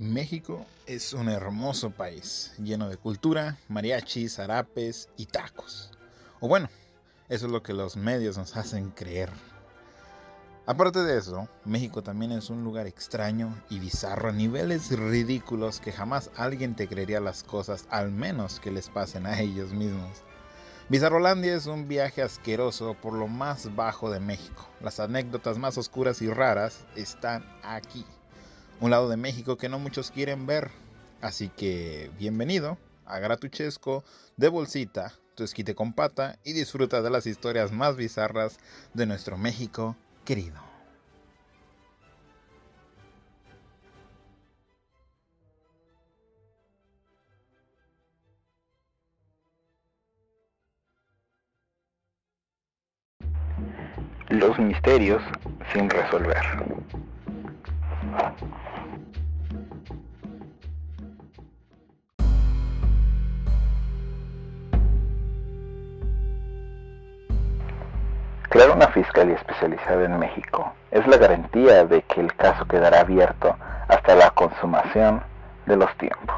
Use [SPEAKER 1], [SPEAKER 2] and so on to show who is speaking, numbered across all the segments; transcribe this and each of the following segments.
[SPEAKER 1] México es un hermoso país, lleno de cultura, mariachis, zarapes y tacos. O bueno, eso es lo que los medios nos hacen creer. Aparte de eso, México también es un lugar extraño y bizarro a niveles ridículos que jamás alguien te creería las cosas, al menos que les pasen a ellos mismos. Bizarrolandia es un viaje asqueroso por lo más bajo de México. Las anécdotas más oscuras y raras están aquí un lado de México que no muchos quieren ver. Así que bienvenido a Gratuchesco de bolsita, tu esquite con pata y disfruta de las historias más bizarras de nuestro México querido.
[SPEAKER 2] Los misterios sin resolver. Crear una fiscalía especializada en México es la garantía de que el caso quedará abierto hasta la consumación de los tiempos.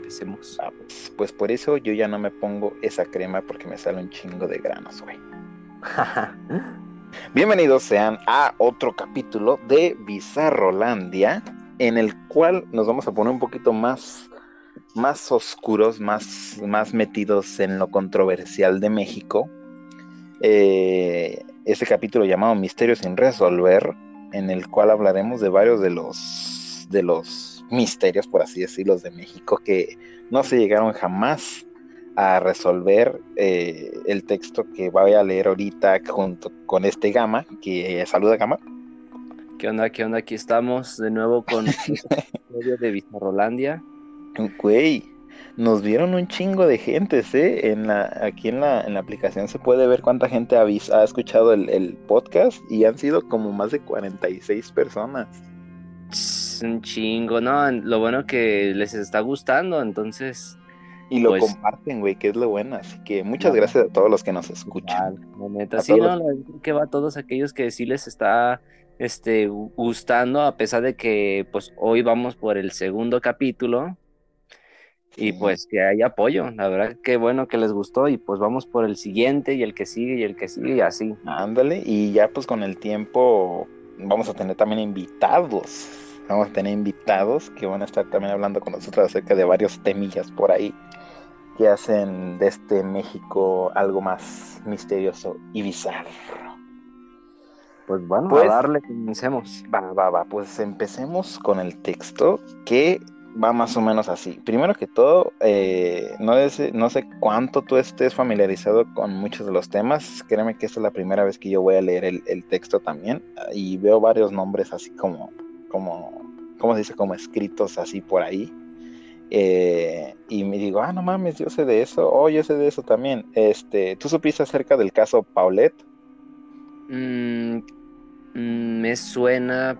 [SPEAKER 3] Empecemos.
[SPEAKER 2] Pues, pues, por eso yo ya no me pongo esa crema porque me sale un chingo de granos, güey. Bienvenidos sean a otro capítulo de Bizarrolandia, en el cual nos vamos a poner un poquito más, más oscuros, más, más metidos en lo controversial de México. Eh, este capítulo llamado Misterios sin resolver, en el cual hablaremos de varios de los de los misterios, por así decirlo, de México que no se llegaron jamás a resolver eh, el texto que voy a leer ahorita junto con este Gama, que saluda Gama.
[SPEAKER 3] ¿Qué onda? ¿Qué onda? Aquí estamos de nuevo con el de Bizarrolandia.
[SPEAKER 2] Güey, nos vieron un chingo de gente, ¿eh? En la, aquí en la, en la aplicación se puede ver cuánta gente ha, ha escuchado el, el podcast y han sido como más de 46 personas
[SPEAKER 3] un chingo, ¿no? Lo bueno que les está gustando, entonces.
[SPEAKER 2] Y lo pues comparten, güey, que es lo bueno. Así que muchas gracias a todos los que nos escuchan.
[SPEAKER 3] sí, no, que va a todos aquellos que sí les está este, gustando, a pesar de que pues hoy vamos por el segundo capítulo. Y pues que hay apoyo, la verdad que bueno que les gustó y pues vamos por el siguiente y el que sigue y el que sigue y así.
[SPEAKER 2] Ándale, y ya pues con el tiempo vamos a tener también invitados Vamos a tener invitados que van a estar también hablando con nosotros acerca de varios temillas por ahí que hacen de este México algo más misterioso y bizarro.
[SPEAKER 3] Pues bueno, pues, a darle, comencemos.
[SPEAKER 2] Va, va, va, pues empecemos con el texto que va más o menos así. Primero que todo, eh, no, no sé cuánto tú estés familiarizado con muchos de los temas. Créeme que esta es la primera vez que yo voy a leer el, el texto también. Y veo varios nombres así como como, ¿cómo se dice? Como escritos así por ahí. Eh, y me digo, ah, no mames, yo sé de eso, oh, yo sé de eso también. Este, ¿tú supiste acerca del caso Paulette?
[SPEAKER 3] Mm, mm, me suena,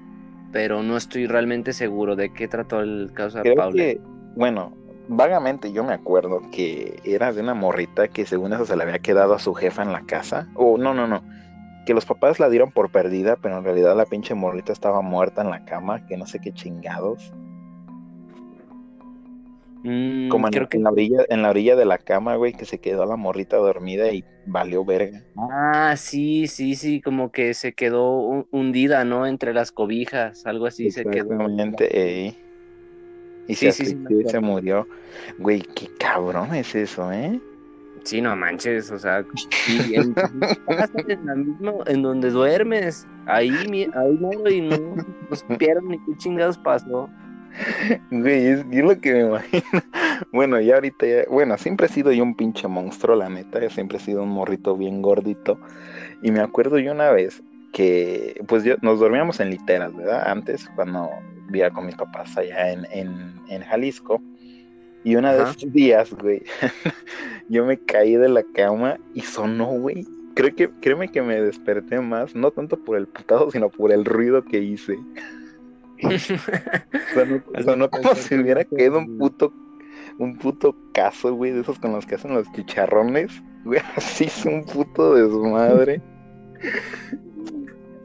[SPEAKER 3] pero no estoy realmente seguro de qué trató el caso de Paulette.
[SPEAKER 2] bueno, vagamente yo me acuerdo que era de una morrita que según eso se le había quedado a su jefa en la casa. O no, no, no que los papás la dieron por perdida, pero en realidad la pinche morrita estaba muerta en la cama, que no sé qué chingados. Mm, Como en, creo que... en, la orilla, en la orilla de la cama, güey, que se quedó la morrita dormida y valió verga.
[SPEAKER 3] Ah, sí, sí, sí, como que se quedó hundida, ¿no? Entre las cobijas, algo así se quedó.
[SPEAKER 2] Eh. Y sí, sí, sí, se murió. Güey, qué cabrón es eso, ¿eh?
[SPEAKER 3] Sí, no manches, o sea, en, en donde duermes, ahí, ahí no, y no, no supieron ni qué chingados pasó.
[SPEAKER 2] Güey, es, lo que me imagino. Bueno, ya ahorita, bueno, siempre he sido yo un pinche monstruo, la neta, siempre he sido un morrito bien gordito. Y me acuerdo yo una vez que, pues yo, nos dormíamos en literas, ¿verdad? Antes, cuando vivía con mis papás allá en, en, en Jalisco. Y una de esos días, güey, yo me caí de la cama y sonó, güey. Creo que, créeme que me desperté más, no tanto por el putado, sino por el ruido que hice. sonó, como si hubiera caído un puto, un puto caso, güey, de esos con los que hacen los chicharrones. Güey, así es un puto desmadre.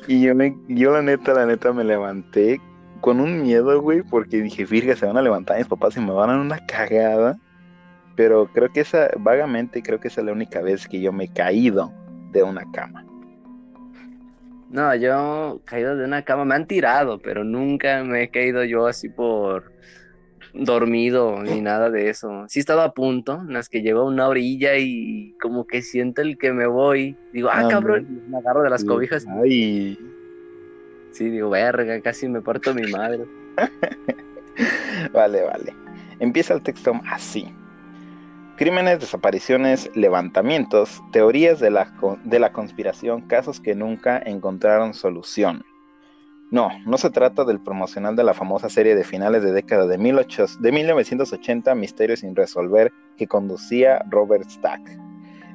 [SPEAKER 2] y yo, me, yo la neta, la neta me levanté con un miedo, güey, porque dije, fíjate, se van a levantar mis papás y me van a dar una cagada. Pero creo que esa, vagamente, creo que esa es la única vez que yo me he caído de una cama.
[SPEAKER 3] No, yo he caído de una cama, me han tirado, pero nunca me he caído yo así por dormido ni nada de eso. Sí he estado a punto, en las que llego a una orilla y como que siento el que me voy. Digo, ah, cabrón, me agarro de las cobijas.
[SPEAKER 2] Ay.
[SPEAKER 3] Sí, digo, verga, casi me parto mi madre.
[SPEAKER 2] vale, vale. Empieza el texto así. Crímenes, desapariciones, levantamientos, teorías de la, de la conspiración, casos que nunca encontraron solución. No, no se trata del promocional de la famosa serie de finales de década de, 1980, Misterios sin resolver, que conducía Robert Stack.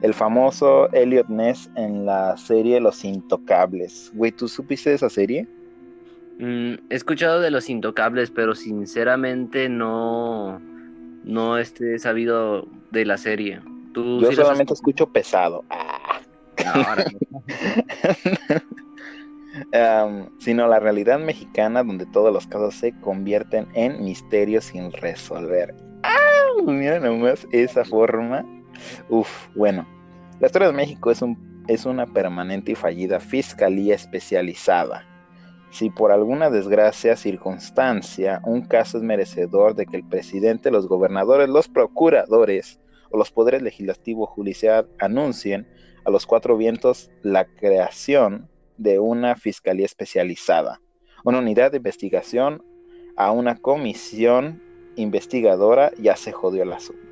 [SPEAKER 2] El famoso Elliot Ness en la serie Los Intocables. Güey, ¿tú supiste de esa serie?
[SPEAKER 3] Mm, he escuchado de Los Intocables, pero sinceramente no, no he sabido de la serie.
[SPEAKER 2] ¿Tú Yo solamente escucho pesado. Ah. sino la realidad mexicana donde todos los casos se convierten en misterios sin resolver. ¡Ah! Mira nomás esa forma. Uf, bueno. La historia de México es, un, es una permanente y fallida fiscalía especializada. Si por alguna desgracia, circunstancia, un caso es merecedor de que el presidente, los gobernadores, los procuradores o los poderes legislativo judicial anuncien a los cuatro vientos la creación de una fiscalía especializada, una unidad de investigación a una comisión investigadora, ya se jodió el asunto.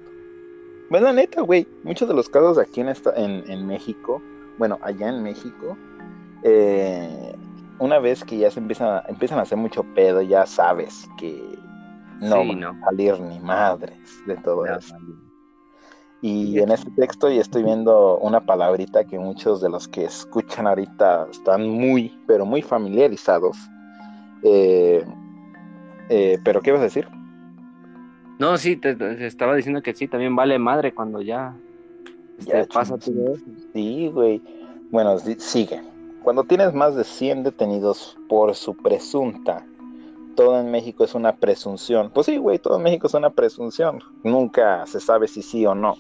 [SPEAKER 2] Bueno, la neta, güey, muchos de los casos aquí en, esta, en, México, bueno, allá en México, eh, una vez que ya se empiezan, empiezan a hacer mucho pedo, ya sabes que no, van a salir ni madres de todo eso. Y en este texto ya estoy viendo una palabrita que muchos de los que escuchan ahorita están muy, pero muy familiarizados. Eh, eh, pero, ¿qué vas a decir?
[SPEAKER 3] No, sí, te, estaba diciendo que sí, también vale madre cuando ya,
[SPEAKER 2] ya pasa todo eso. Sí, güey. Bueno, sigue. Cuando tienes más de 100 detenidos por su presunta, todo en México es una presunción. Pues sí, güey, todo en México es una presunción. Nunca se sabe si sí o no.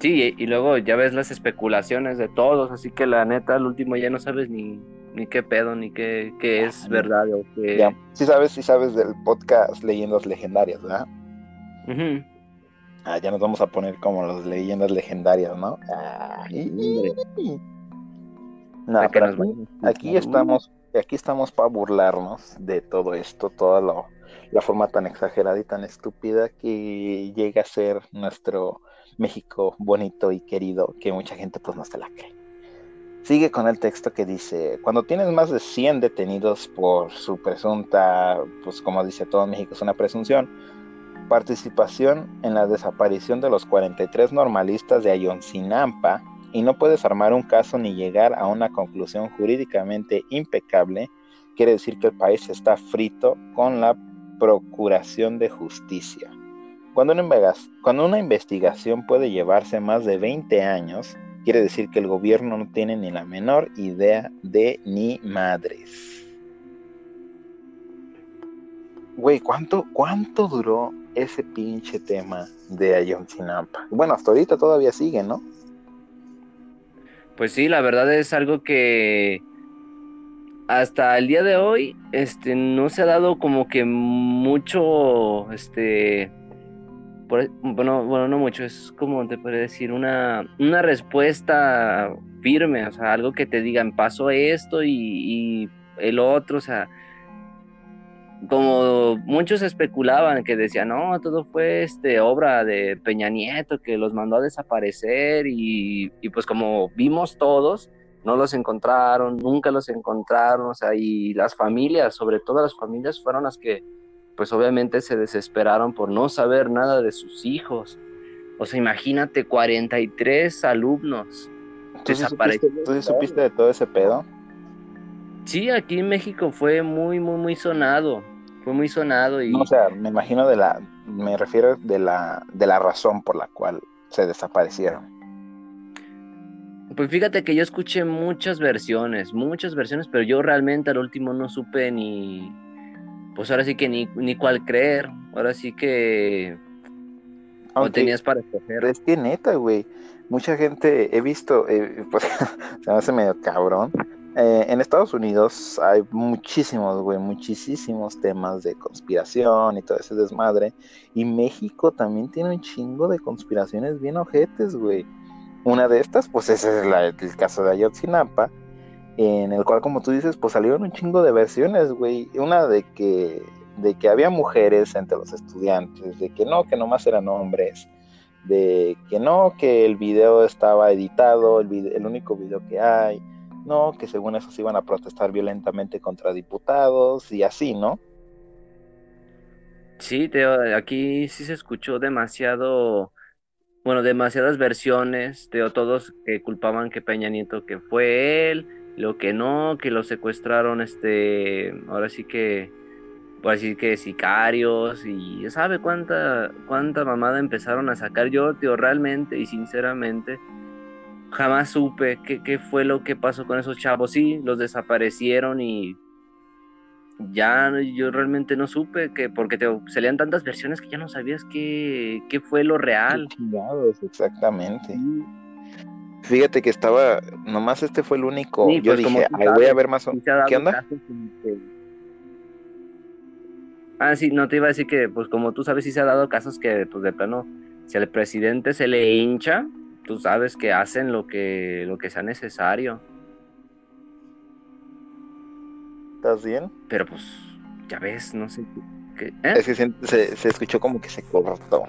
[SPEAKER 3] Sí, y luego ya ves las especulaciones de todos, así que la neta, al último ya no sabes ni, ni qué pedo, ni qué, qué es verdad o qué...
[SPEAKER 2] Ya, sí sabes, sí sabes del podcast Leyendas Legendarias, ¿verdad? Ah, ya nos vamos a poner como las leyendas legendarias, ¿no? no, aquí, estamos, aquí estamos para burlarnos de todo esto, toda la forma tan exagerada y tan estúpida que llega a ser nuestro México bonito y querido que mucha gente pues no se la cree. Sigue con el texto que dice, cuando tienes más de 100 detenidos por su presunta, pues como dice todo México es una presunción, participación en la desaparición de los 43 normalistas de Ayotzinapa y no puedes armar un caso ni llegar a una conclusión jurídicamente impecable, quiere decir que el país está frito con la procuración de justicia. Cuando una, investigación puede llevarse más de 20 años, quiere decir que el gobierno no tiene ni la menor idea de ni madres. Güey, ¿cuánto, ¿cuánto duró ese pinche tema de Ayotzinapa? Bueno, hasta ahorita todavía sigue, ¿no?
[SPEAKER 3] Pues sí, la verdad es algo que hasta el día de hoy este no se ha dado como que mucho este bueno, bueno, no mucho, es como te puede decir, una, una respuesta firme, o sea, algo que te digan, pasó esto y, el otro, o sea, como muchos especulaban que decían, no, todo fue este obra de Peña Nieto que los mandó a desaparecer y, y, pues como vimos todos, no los encontraron, nunca los encontraron, o sea, y las familias, sobre todo las familias, fueron las que pues obviamente se desesperaron por no saber nada de sus hijos. O sea, imagínate 43 alumnos
[SPEAKER 2] desaparecidos. ¿Tú supiste de todo ese pedo?
[SPEAKER 3] Sí, aquí en México fue muy, muy, muy sonado. fue muy sonado y...
[SPEAKER 2] No, o sea, me imagino de la, me refiero de la, de la razón por la cual se desaparecieron.
[SPEAKER 3] Pues fíjate que yo escuché muchas versiones, muchas versiones, pero yo realmente al último no supe ni, pues ahora sí que ni, ni cuál creer, ahora sí que... no tenías para escoger.
[SPEAKER 2] Es que neta, güey, mucha gente he visto, eh, pues se me hace medio cabrón, eh, en Estados Unidos hay muchísimos, güey, muchísimos temas de conspiración y todo ese desmadre. Y México también tiene un chingo de conspiraciones bien ojetes, güey. Una de estas, pues ese es el caso de Ayotzinapa, en el cual, como tú dices, pues salieron un chingo de versiones, güey. Una de que, de que había mujeres entre los estudiantes, de que no, que nomás eran hombres, de que no, que el video estaba editado, el, el único video que hay no, que según eso se iban a protestar violentamente contra diputados y así, ¿no?
[SPEAKER 3] Sí, aquí sí se escuchó demasiado, bueno, demasiadas versiones, teo, todos que culpaban que Peña Nieto que fue él, lo que no, que lo secuestraron, este, ahora sí que, por decir que sicarios y sabe cuánta, cuánta mamada empezaron a sacar yo, tío, realmente y sinceramente jamás supe qué, fue lo que pasó con esos chavos. Sí, los desaparecieron y ya yo realmente no supe que porque te salían tantas versiones que ya no sabías qué, qué fue lo real.
[SPEAKER 2] exactamente. Fíjate que estaba, nomás este fue el único. yo pues, dije, voy a ver más. ¿Qué onda?
[SPEAKER 3] Ah, sí, no te iba a decir que, pues como tú sabes, sí se ha dado casos que, pues de plano, si al presidente se le hincha, tú sabes que hacen lo que, lo que sea necesario.
[SPEAKER 2] ¿Estás bien?
[SPEAKER 3] Pero pues, ya ves, no sé qué. ¿eh?
[SPEAKER 2] Es que se, escuchó como que se cortó.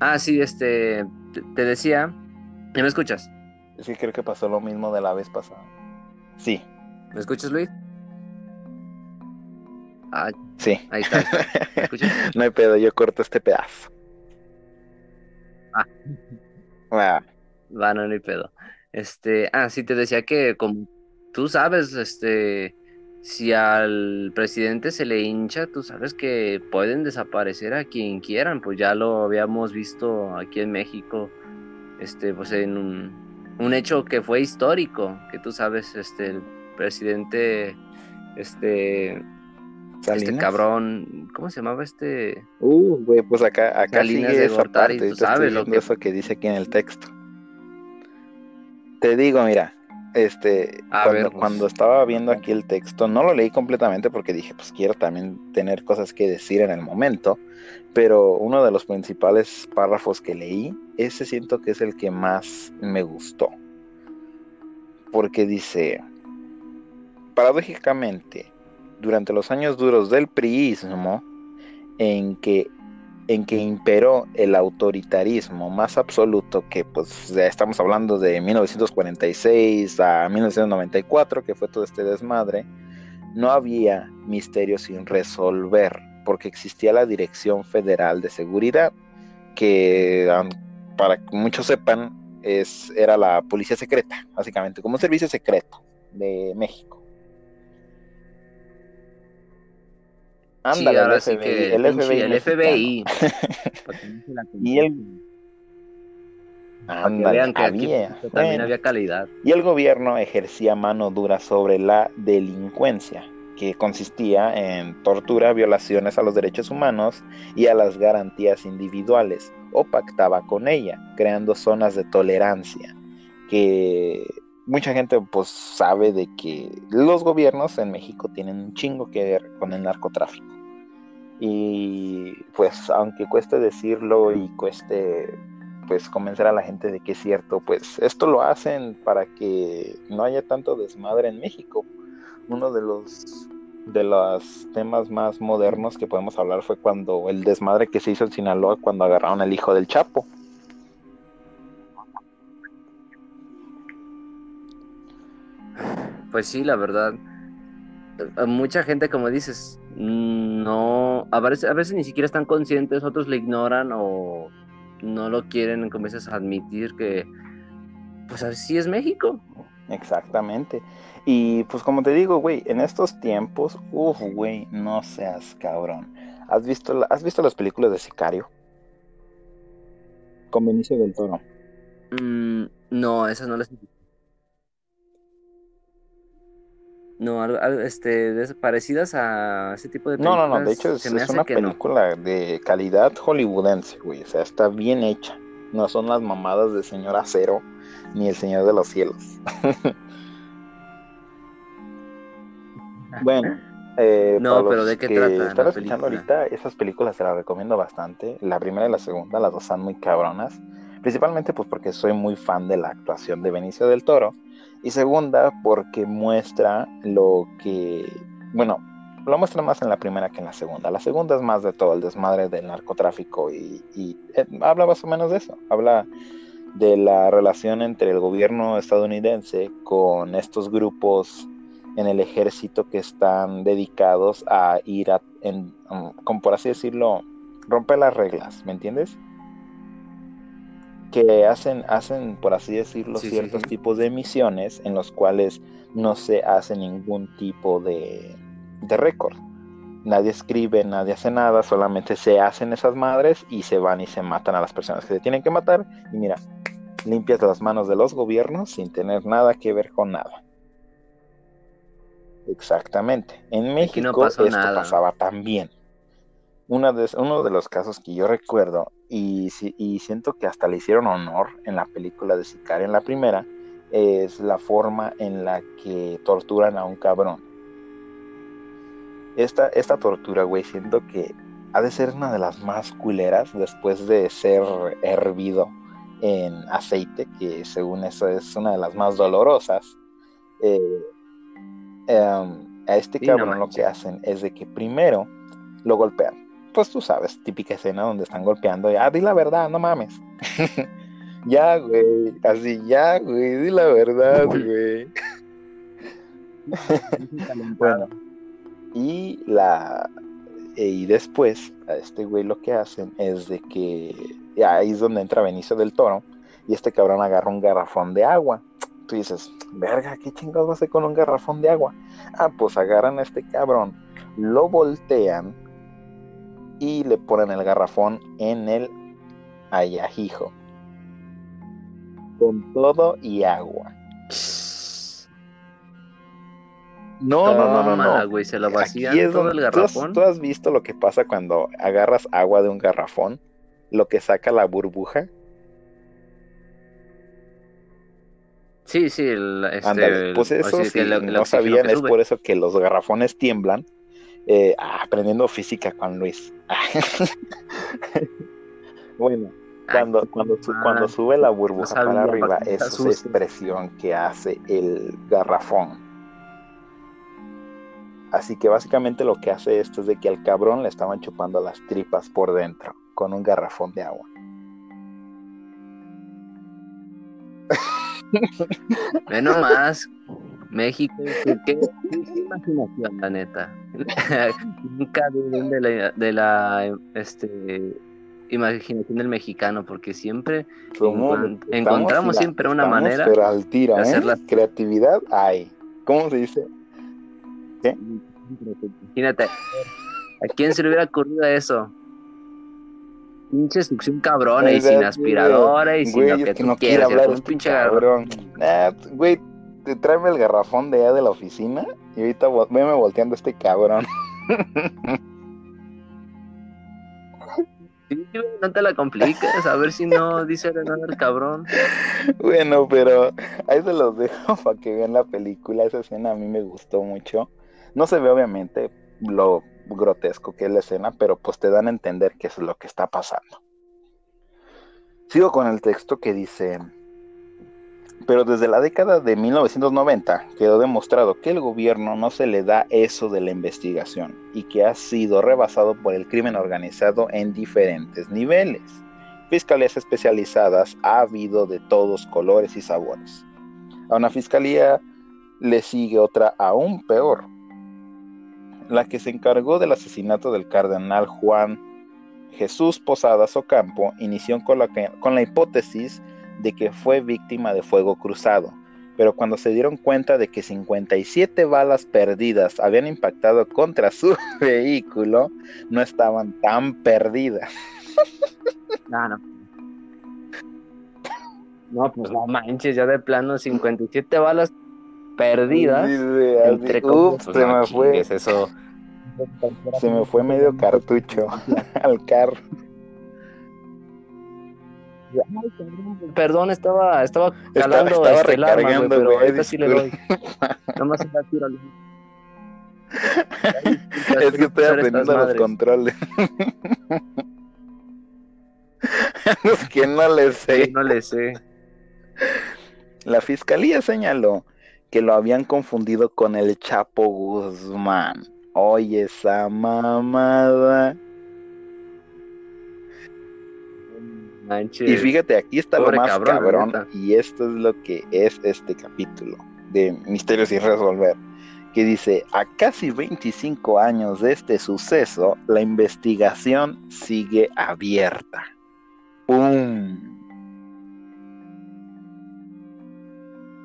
[SPEAKER 3] Ah, sí, este, te, decía, ¿me escuchas?
[SPEAKER 2] Sí, creo que pasó lo mismo de la vez pasada. Sí.
[SPEAKER 3] ¿Me escuchas, Luis?
[SPEAKER 2] Ah, sí. Ahí está. no hay pedo, yo corto este pedazo.
[SPEAKER 3] Ah. ah. Va, no, hay pedo. Este, ah, sí, te decía que como tú sabes, este, si al presidente se le hincha, tú sabes que pueden desaparecer a quien quieran, pues ya lo habíamos visto aquí en México, este, pues en un, un hecho que fue histórico, que tú sabes, este, el presidente, este, este cabrón, ¿cómo se llamaba este?
[SPEAKER 2] Uh, güey, pues acá, acá sigue esa parte, tú sabes lo que... eso que dice aquí en el texto. Te digo, mira, este, cuando, pues. cuando, estaba viendo aquí el texto, no lo leí completamente porque dije, pues quiero también tener cosas que decir en el momento, pero uno de los principales párrafos que leí, ese siento que es el que más me gustó, porque dice, paradójicamente, durante los años duros del priismo, en que, en que imperó el autoritarismo más absoluto, que pues estamos hablando de 1946 a 1994, que fue todo este desmadre, no había misterio sin resolver, porque existía la Dirección Federal de Seguridad, que para que muchos sepan, es, era la policía secreta, básicamente, como un servicio secreto de México.
[SPEAKER 3] Ándale, el FBI, el FBI. El FBI. y el...
[SPEAKER 2] Ándale, había.
[SPEAKER 3] también había calidad.
[SPEAKER 2] Y el gobierno ejercía mano dura sobre la delincuencia, que consistía en tortura, violaciones a los derechos humanos y a las garantías individuales, o pactaba con ella, creando zonas de tolerancia, que mucha gente pues sabe de que los gobiernos en México tienen un chingo que ver con el narcotráfico. Y pues aunque cueste decirlo y cueste pues convencer a la gente de que es cierto, pues esto lo hacen para que no haya tanto desmadre en México. Uno de los de los temas más modernos que podemos hablar fue cuando el desmadre que se hizo en Sinaloa cuando agarraron al hijo del Chapo.
[SPEAKER 3] Pues sí, la verdad. Mucha gente, como dices, no, a veces, a veces ni siquiera están conscientes, otros le ignoran o no lo quieren, comienzas a admitir que, pues así es México.
[SPEAKER 2] Exactamente. Y pues como te digo, güey, en estos tiempos, uff, güey, no seas cabrón. ¿Has visto, ¿Has visto las películas de Sicario? Con Benicio del Toro.
[SPEAKER 3] Mm, no, esas no las he visto. No, algo, algo, este, parecidas a ese tipo de
[SPEAKER 2] No,
[SPEAKER 3] películas.
[SPEAKER 2] no, no, de hecho es,
[SPEAKER 3] se
[SPEAKER 2] una
[SPEAKER 3] no.
[SPEAKER 2] película de calidad hollywoodense, güey. O sea, está bien hecha. No son las mamadas de Señor Acero ni El Señor de los Cielos. bueno, eh,
[SPEAKER 3] No,
[SPEAKER 2] para
[SPEAKER 3] pero
[SPEAKER 2] los
[SPEAKER 3] ¿de qué
[SPEAKER 2] que
[SPEAKER 3] trata
[SPEAKER 2] están escuchando
[SPEAKER 3] película?
[SPEAKER 2] ahorita, esas películas te las recomiendo bastante. La primera y la segunda, las dos están muy cabronas. Principalmente pues porque soy muy fan de la actuación de Benicio del Toro. Y segunda, porque muestra lo que, bueno, lo muestra más en la primera que en la segunda. La segunda es más de todo el desmadre del narcotráfico y, y, eh, habla más o menos de eso. Habla de la relación entre el gobierno estadounidense con estos grupos en el ejército que están dedicados a ir a, en, um, como por así decirlo, romper las reglas, ¿me entiendes? Que hacen, hacen por así decirlo,
[SPEAKER 3] Sí,
[SPEAKER 2] ciertos
[SPEAKER 3] sí.
[SPEAKER 2] tipos de misiones en los cuales no se hace ningún tipo de, de récord. Nadie escribe, nadie hace nada, solamente se hacen esas madres y se van y se matan a las personas que se tienen que matar. Y mira, limpias las manos de los gobiernos sin tener nada que ver con nada. Exactamente. En
[SPEAKER 3] no
[SPEAKER 2] México
[SPEAKER 3] pasó
[SPEAKER 2] esto
[SPEAKER 3] nada.
[SPEAKER 2] pasaba también. Una de, uno de los casos que yo recuerdo, y, y siento que hasta le hicieron honor en la película de Sicario, en la primera, es la forma en la que torturan a un cabrón. Esta, esta tortura, güey, siento que ha de ser una de las más culeras después de ser hervido en aceite, que según eso es una de las más dolorosas. Eh, em, a este
[SPEAKER 3] Sí, no
[SPEAKER 2] cabrón lo que hacen es de que primero lo golpean. Pues tú sabes, típica escena donde están golpeando. y, Ah, di la verdad, no mames. ya, güey. Así, ya, güey. Di la verdad, güey. Bueno, y la y después a este güey lo que hacen es de que ahí es donde entra Benicio del Toro y este cabrón agarra un garrafón de agua. Tú dices, verga, ¿qué chingados va a hacer con un garrafón de agua? Ah, pues agarran a este cabrón, lo voltean y le ponen el garrafón en el ayajijo. Con todo y agua. No, no, no, no,
[SPEAKER 3] Tómala,
[SPEAKER 2] no.
[SPEAKER 3] güey, se lo
[SPEAKER 2] Aquí es
[SPEAKER 3] todo
[SPEAKER 2] donde-
[SPEAKER 3] el
[SPEAKER 2] ¿tú has-
[SPEAKER 3] garrafón.
[SPEAKER 2] ¿Tú has, visto lo que pasa cuando agarras agua de un garrafón? Lo que saca la burbuja.
[SPEAKER 3] Sí, sí, el, este,
[SPEAKER 2] Pues eso
[SPEAKER 3] que el- el
[SPEAKER 2] no sabían, es
[SPEAKER 3] sube.
[SPEAKER 2] por eso que los garrafones tiemblan. Eh, aprendiendo física con Luis. bueno,
[SPEAKER 3] Ay,
[SPEAKER 2] cuando, cuando, su- cuando sube la burbuja para arriba, esa
[SPEAKER 3] asustes.
[SPEAKER 2] expresión que hace el garrafón. Así que básicamente lo que hace esto es de que al cabrón le estaban chupando las tripas por dentro con un garrafón de agua.
[SPEAKER 3] Ve nomás, México, qué, imaginación, la neta. Nunca duden de la, de la este, imaginación del mexicano, porque siempre
[SPEAKER 2] estamos,
[SPEAKER 3] encontramos siempre una manera
[SPEAKER 2] pero al tiro,
[SPEAKER 3] de
[SPEAKER 2] ¿eh?
[SPEAKER 3] hacerla-
[SPEAKER 2] Creatividad hay. ¿Cómo se dice?
[SPEAKER 3] Imagínate, ¿a quién se le hubiera ocurrido eso? Pinche succión cabrona y sin aspiradora y sin lo que tú
[SPEAKER 2] no
[SPEAKER 3] quieras.
[SPEAKER 2] hablar
[SPEAKER 3] un pinche
[SPEAKER 2] cabrón. Nah, güey, tráeme el garrafón de allá de la oficina y ahorita veme volteando este cabrón.
[SPEAKER 3] Sí, no te la compliques, a ver si no dice nada el cabrón.
[SPEAKER 2] Bueno, pero ahí se los dejo para que vean la película. Esa escena a mí me gustó mucho. No se ve obviamente lo grotesco que es la escena, pero pues te dan a entender qué es lo que está pasando. Sigo con el texto que dice, pero desde la década de 1990 quedó demostrado que el gobierno no se le da eso de la investigación y que ha sido rebasado por el crimen organizado en diferentes niveles. Fiscalías especializadas ha habido de todos colores y sabores. A una fiscalía le sigue otra aún peor, la que se encargó del asesinato del cardenal Juan Jesús Posadas Ocampo inició con la, con la hipótesis de que fue víctima de fuego cruzado, pero cuando se dieron cuenta de que 57 balas perdidas habían impactado contra su vehículo, no estaban tan perdidas.
[SPEAKER 3] No, no. No, pues no manches, ya de plano 57 balas perdidas.
[SPEAKER 2] Dice, así,
[SPEAKER 3] Entre
[SPEAKER 2] ups,
[SPEAKER 3] pues
[SPEAKER 2] se me fue,
[SPEAKER 3] eso.
[SPEAKER 2] se me fue medio cartucho al carro.
[SPEAKER 3] Perdón, estaba, estaba
[SPEAKER 2] Estaba-
[SPEAKER 3] calando
[SPEAKER 2] estaba
[SPEAKER 3] este, el arma,
[SPEAKER 2] recargando,
[SPEAKER 3] pero
[SPEAKER 2] güey,
[SPEAKER 3] ahorita sí le doy. Nada más era tiro al-
[SPEAKER 2] Es que estoy aprendiendo los
[SPEAKER 3] madres.
[SPEAKER 2] controles. es que no le sé.
[SPEAKER 3] No le sé.
[SPEAKER 2] La fiscalía señaló que lo habían confundido con el Chapo Guzmán. Oye, esa mamada.
[SPEAKER 3] Manches.
[SPEAKER 2] Y fíjate, aquí está
[SPEAKER 3] Pobre
[SPEAKER 2] lo más
[SPEAKER 3] cabrón.
[SPEAKER 2] Y esto es lo que es este capítulo de Misterios sin resolver. Que dice, a casi 25 años de este suceso, la investigación sigue abierta. ¡Pum!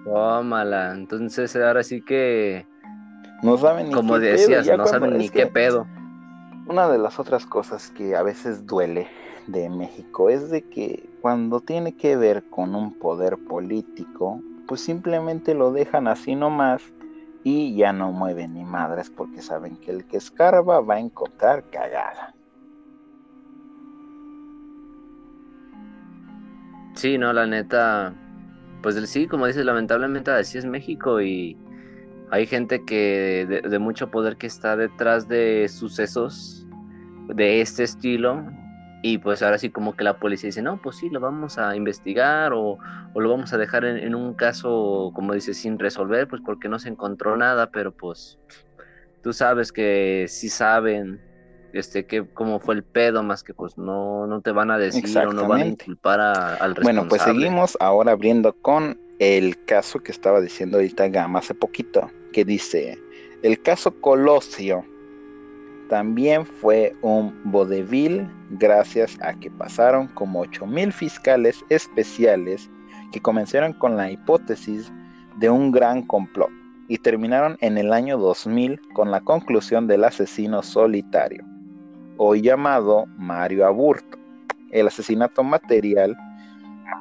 [SPEAKER 3] Tómala. Entonces ahora sí que,
[SPEAKER 2] No saben ni
[SPEAKER 3] como
[SPEAKER 2] qué pedo,
[SPEAKER 3] decías, no saben ni qué pedo.
[SPEAKER 2] Una de las otras cosas que a veces duele de México es de que cuando tiene que ver con un poder político, pues simplemente lo dejan así nomás y ya no mueven ni madres porque saben que el que escarba va a encontrar cagada.
[SPEAKER 3] Sí, no, la neta, pues sí, como dices, lamentablemente así es México y hay gente que de, de mucho poder que está detrás de sucesos de este estilo y pues ahora sí como que la policía dice, no, pues sí, lo vamos a investigar o, o lo vamos a dejar en, en un caso, como dices, sin resolver, pues porque no se encontró nada, pero pues tú sabes que sí saben este que cómo fue el pedo más que pues no no te van a decir o no van a inculpar a- al responsable.
[SPEAKER 2] Bueno, pues seguimos ahora abriendo con el caso que estaba diciendo ahorita Gama hace poquito, que dice, el caso Colosio también fue un vodevil gracias a que pasaron como 8000 fiscales especiales que comenzaron con la hipótesis de un gran complot y terminaron en el año 2000 con la conclusión del asesino solitario, hoy llamado Mario Aburto. El asesinato material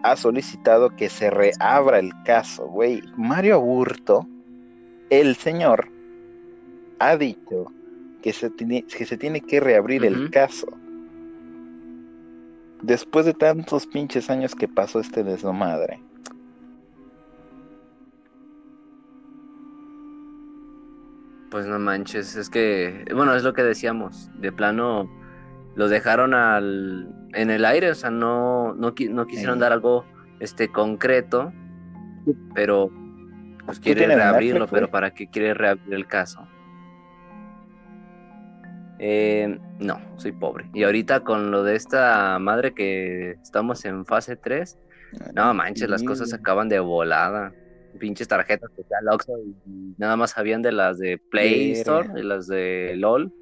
[SPEAKER 2] ha solicitado que se reabra el caso, güey. Mario Aburto, el señor, ha dicho que se tiene que, se tiene que reabrir el caso. Después de tantos pinches años que pasó este desmadre.
[SPEAKER 3] Pues no manches, es que, bueno, es lo que decíamos, de plano lo dejaron al, en el aire, o sea, no, no, qui- no quisieron
[SPEAKER 2] Sí.
[SPEAKER 3] dar algo este, concreto, pero pues
[SPEAKER 2] ¿Tú
[SPEAKER 3] quiere reabrirlo, pero? ¿para qué quiere reabrir el caso? Eh, no, soy pobre. Y ahorita con lo de esta madre que estamos en fase 3, no manches, las cosas acaban de volada. Pinches tarjetas que al Oxxo y nada más habían de las de Play. Store y las de LOL.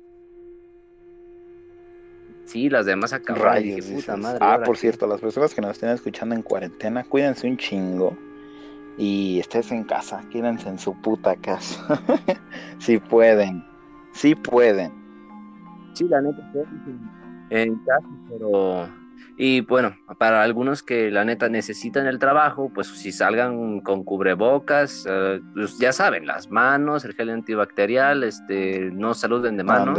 [SPEAKER 3] Sí, las demás dije,
[SPEAKER 2] Rayos,
[SPEAKER 3] puta madre.
[SPEAKER 2] Ah,
[SPEAKER 3] ¿ahora
[SPEAKER 2] por cierto, las personas que nos estén escuchando en cuarentena, cuídense un chingo. Y estés en casa, quédense en su puta casa. si pueden, si pueden.
[SPEAKER 3] Sí, la neta, en casa, pero... Y bueno, para algunos que la neta necesitan el trabajo, pues si salgan con cubrebocas, eh, pues ya saben, las manos, el gel antibacterial, este, no saluden de mano.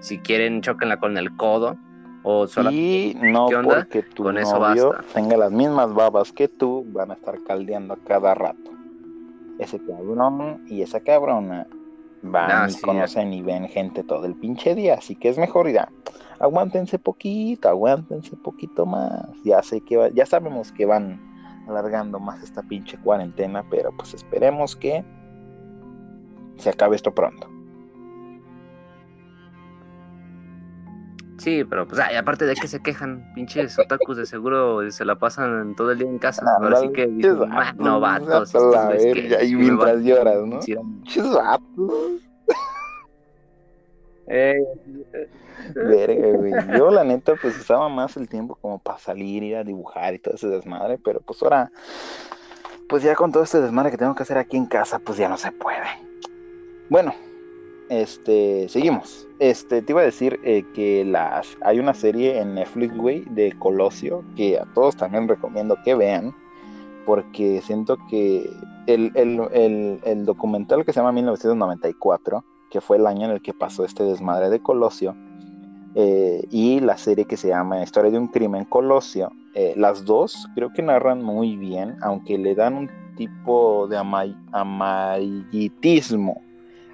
[SPEAKER 3] Si quieren, chóquenla con el codo. O
[SPEAKER 2] Y no
[SPEAKER 3] ¿Qué onda?
[SPEAKER 2] porque tu
[SPEAKER 3] Con eso
[SPEAKER 2] novio
[SPEAKER 3] basta.
[SPEAKER 2] tenga las mismas babas que tú, van a estar caldeando a cada rato. Ese cabrón y esa cabrona van y
[SPEAKER 3] sí,
[SPEAKER 2] conocen y ven gente todo el pinche día, así que es mejor ya. Aguántense poquito, aguántense poquito más. Ya sé que va- ya sabemos que van alargando más esta pinche cuarentena, pero pues esperemos que se acabe esto pronto.
[SPEAKER 3] Sí, pero pues ay, aparte de que se quejan, pinches otakus de seguro se la pasan todo el día en casa.
[SPEAKER 2] Ah,
[SPEAKER 3] Ahora sí que "Ah, no vatos,
[SPEAKER 2] vatos,
[SPEAKER 3] estos
[SPEAKER 2] la
[SPEAKER 3] güeyes que-
[SPEAKER 2] verga", y mientras lloras, ¿no? Pinches vatos.
[SPEAKER 3] eh,
[SPEAKER 2] Verga, güey. Yo, la neta, pues usaba más el tiempo como para salir, ir a dibujar y todo ese desmadre, pero pues ahora, pues ya con todo este desmadre que tengo que hacer aquí en casa, pues ya no se puede. Bueno, este, seguimos. Este, te iba a decir eh, que las, hay una serie en Netflix, güey, de Colosio, que a todos también recomiendo que vean, porque siento que el, el, documental que se llama 1994, que fue el año en el que pasó este desmadre de Colosio, eh, y la serie que se llama Historia de un crimen Colosio, eh, las dos creo que narran muy bien, aunque le dan un tipo de amarillitismo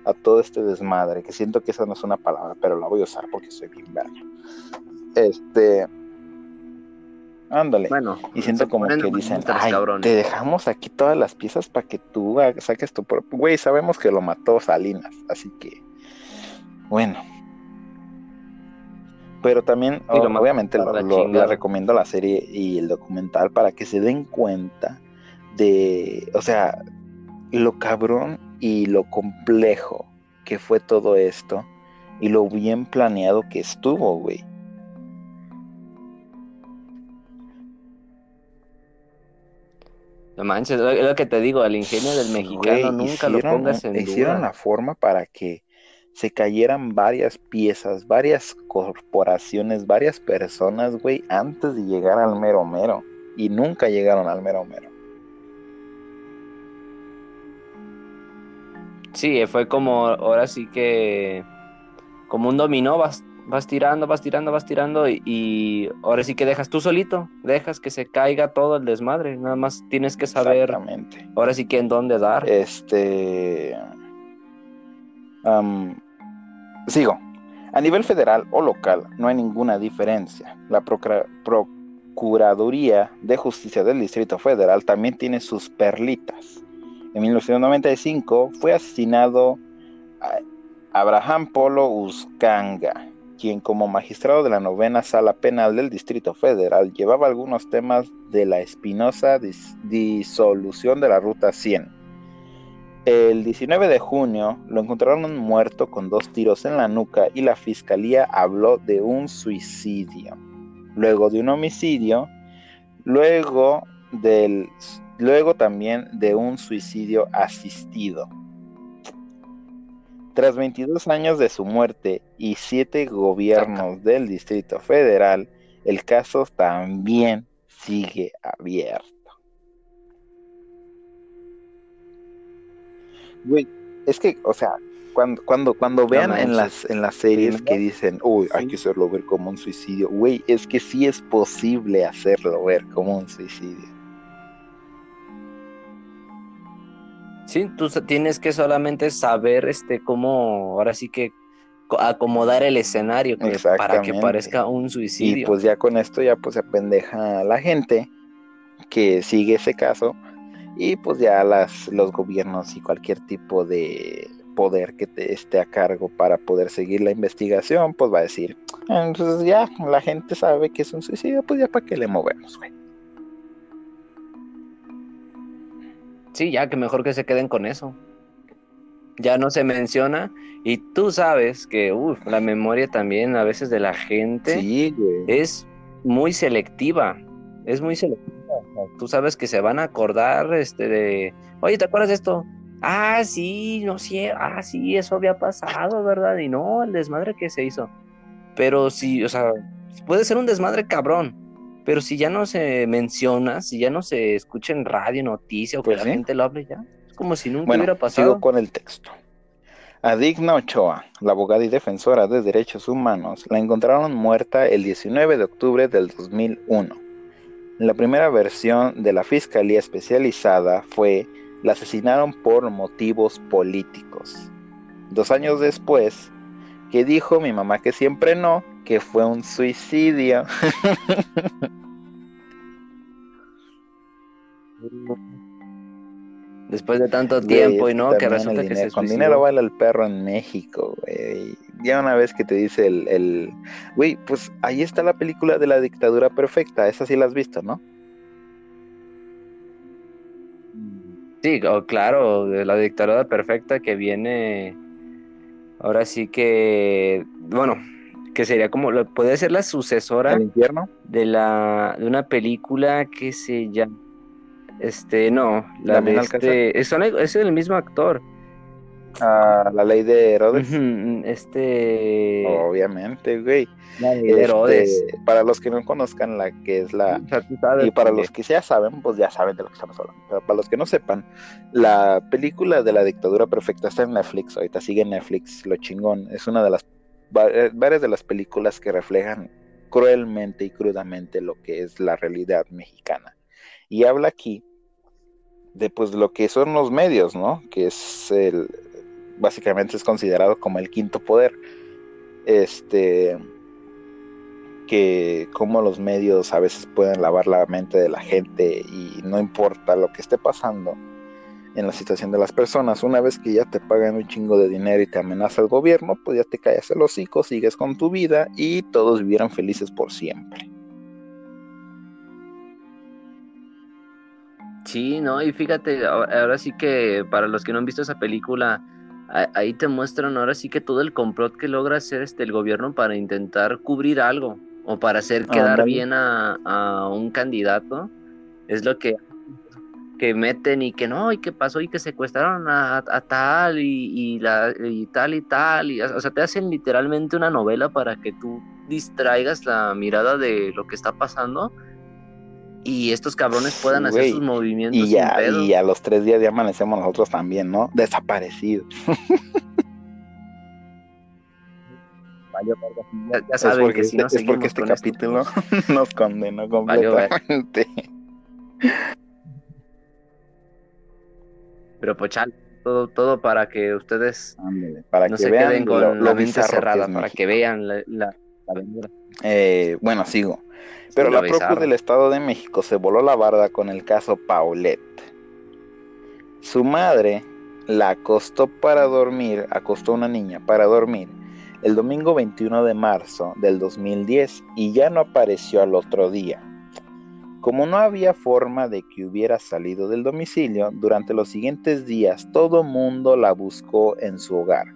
[SPEAKER 2] a todo este desmadre, que siento que esa no es una palabra, pero la voy a usar porque soy bien verga. Este. Ándale. Bueno, y siento como que dicen, ay, te dejamos aquí todas las piezas para que tú saques tu propio. Güey, sabemos que lo mató Salinas, así que. Bueno. Pero también, obviamente, le recomiendo la serie y el documental para que se den cuenta de, o sea, lo cabrón y lo complejo que fue todo esto y lo bien planeado que estuvo, güey.
[SPEAKER 3] No manches, es lo que te digo, el ingenio del mexicano nunca lo pongas en
[SPEAKER 2] Hicieron la forma para que se cayeran varias piezas, varias corporaciones, varias personas, güey, antes de llegar al mero mero. Y nunca llegaron al mero mero.
[SPEAKER 3] Sí, fue como, ahora sí que, como un dominó, vas, vas tirando, vas tirando, vas tirando y, ahora sí que dejas tú solito, dejas que se caiga todo el desmadre, nada más tienes que saber ahora sí que en dónde dar.
[SPEAKER 2] Este... sigo. A nivel federal o local no hay ninguna diferencia. La Procuraduría de Justicia del Distrito Federal también tiene sus perlitas. En 1995 fue asesinado Abraham Polo Uscanga, quien como magistrado de la novena sala penal del Distrito Federal llevaba algunos temas de la espinosa disolución de la Ruta 100. El 19 de junio lo encontraron muerto con dos tiros en la nuca y la fiscalía habló de un suicidio. Luego de un homicidio, luego del luego también de un suicidio asistido. Tras 22 años de su muerte y 7 gobiernos del Distrito Federal, el caso también sigue abierto. Güey, es que, o sea, cuando, cuando, cuando vean en las, en las series que dicen, uy, hay que hacerlo ver como un suicidio, güey, es que sí es posible hacerlo ver como un suicidio.
[SPEAKER 3] Sí, tú tienes que solamente saber este cómo, ahora sí que acomodar el escenario para que parezca un suicidio.
[SPEAKER 2] Y pues ya con esto ya pues se apendeja a la gente que sigue ese caso y pues ya las, los gobiernos y cualquier tipo de poder que te esté a cargo para poder seguir la investigación, pues va a decir, entonces ya la gente sabe que es un suicidio, pues ya para qué le movemos, güey.
[SPEAKER 3] Sí, ya que mejor que se queden con eso. Ya no se menciona y tú sabes que uf, la memoria también a veces de la gente es muy selectiva. Es muy selectiva. Tú sabes que se van a acordar este de, oye, ¿te acuerdas de esto? Ah, sí, no sé, ah, sí, eso había pasado, ¿verdad? Y no, el desmadre que se hizo. Pero sí, o sea, puede ser un desmadre cabrón, pero si ya no se menciona, si ya no se escucha en radio, noticia o que pues la gente lo hable ya, es como si nunca hubiera pasado.
[SPEAKER 2] Sigo con el texto. A Digna Ochoa, la abogada y defensora de derechos humanos, la encontraron muerta el 19 de octubre del 2001. La primera versión de la Fiscalía Especializada fue la asesinaron por motivos políticos. Dos años después, que dijo mi mamá que siempre no, que fue un suicidio.
[SPEAKER 3] Después de tanto tiempo y no, que resulta que se
[SPEAKER 2] Con dinero vale el perro en México, güey. Ya una vez que te dice el, el... Güey, pues ahí está la película de la dictadura perfecta. Esa sí la has visto, ¿no?
[SPEAKER 3] Sí, claro, de la dictadura perfecta que viene... Ahora sí que... Bueno, que sería como... Puede ser la sucesora...
[SPEAKER 2] ¿El infierno?
[SPEAKER 3] De, la, de una película que se llama Este, no, la de este, es, es el mismo actor.
[SPEAKER 2] Ah, la ley de Herodes.
[SPEAKER 3] Este.
[SPEAKER 2] Obviamente, güey.
[SPEAKER 3] La ley de Herodes.
[SPEAKER 2] Este, para los que no conozcan la que es la. Y para los que ya saben, pues ya saben de lo que estamos hablando. Pero para los que no sepan, la película de la dictadura perfecta está en Netflix. Ahorita sigue en Netflix, lo chingón. Es una de las. Eh, varias de las películas que reflejan cruelmente y crudamente lo que es la realidad mexicana. Y habla aquí de pues lo que son los medios, ¿no? Que es el, básicamente es considerado como el quinto poder. Este que como los medios a veces pueden lavar la mente de la gente y no importa lo que esté pasando en la situación de las personas, una vez que ya te pagan un chingo de dinero y te amenaza el gobierno, pues ya te callas el hocico, sigues con tu vida y todos vivieran felices por siempre.
[SPEAKER 3] Sí, no, y fíjate, ahora sí que para los que no han visto esa película, ahí te muestran ahora sí que todo el complot que logra hacer este el gobierno para intentar cubrir algo o para hacer quedar bien a, un candidato es lo que que meten y que no y que pasó y que secuestraron a, tal y, la y tal y tal y, o sea te hacen literalmente una novela para que tú distraigas la mirada de lo que está pasando y estos cabrones puedan hacer sus movimientos.
[SPEAKER 2] Y ya, y a los tres días ya amanecemos nosotros también, ¿no? Desaparecidos.
[SPEAKER 3] ya, saben que si no
[SPEAKER 2] este, es porque este capítulo nos condenó completamente.
[SPEAKER 3] Pero pues todo, todo para que ustedes
[SPEAKER 2] para no que se vean queden
[SPEAKER 3] con la mente cerrada, para que vean la, la,
[SPEAKER 2] eh, bueno, sigo. Pero la propia del Estado de México se voló la barda con el caso Paulette. Su madre la acostó para dormir, acostó a una niña para dormir el domingo 21 de marzo del 2010 y ya no apareció al otro día. Como no había forma de que hubiera salido del domicilio, durante los siguientes días todo mundo la buscó en su hogar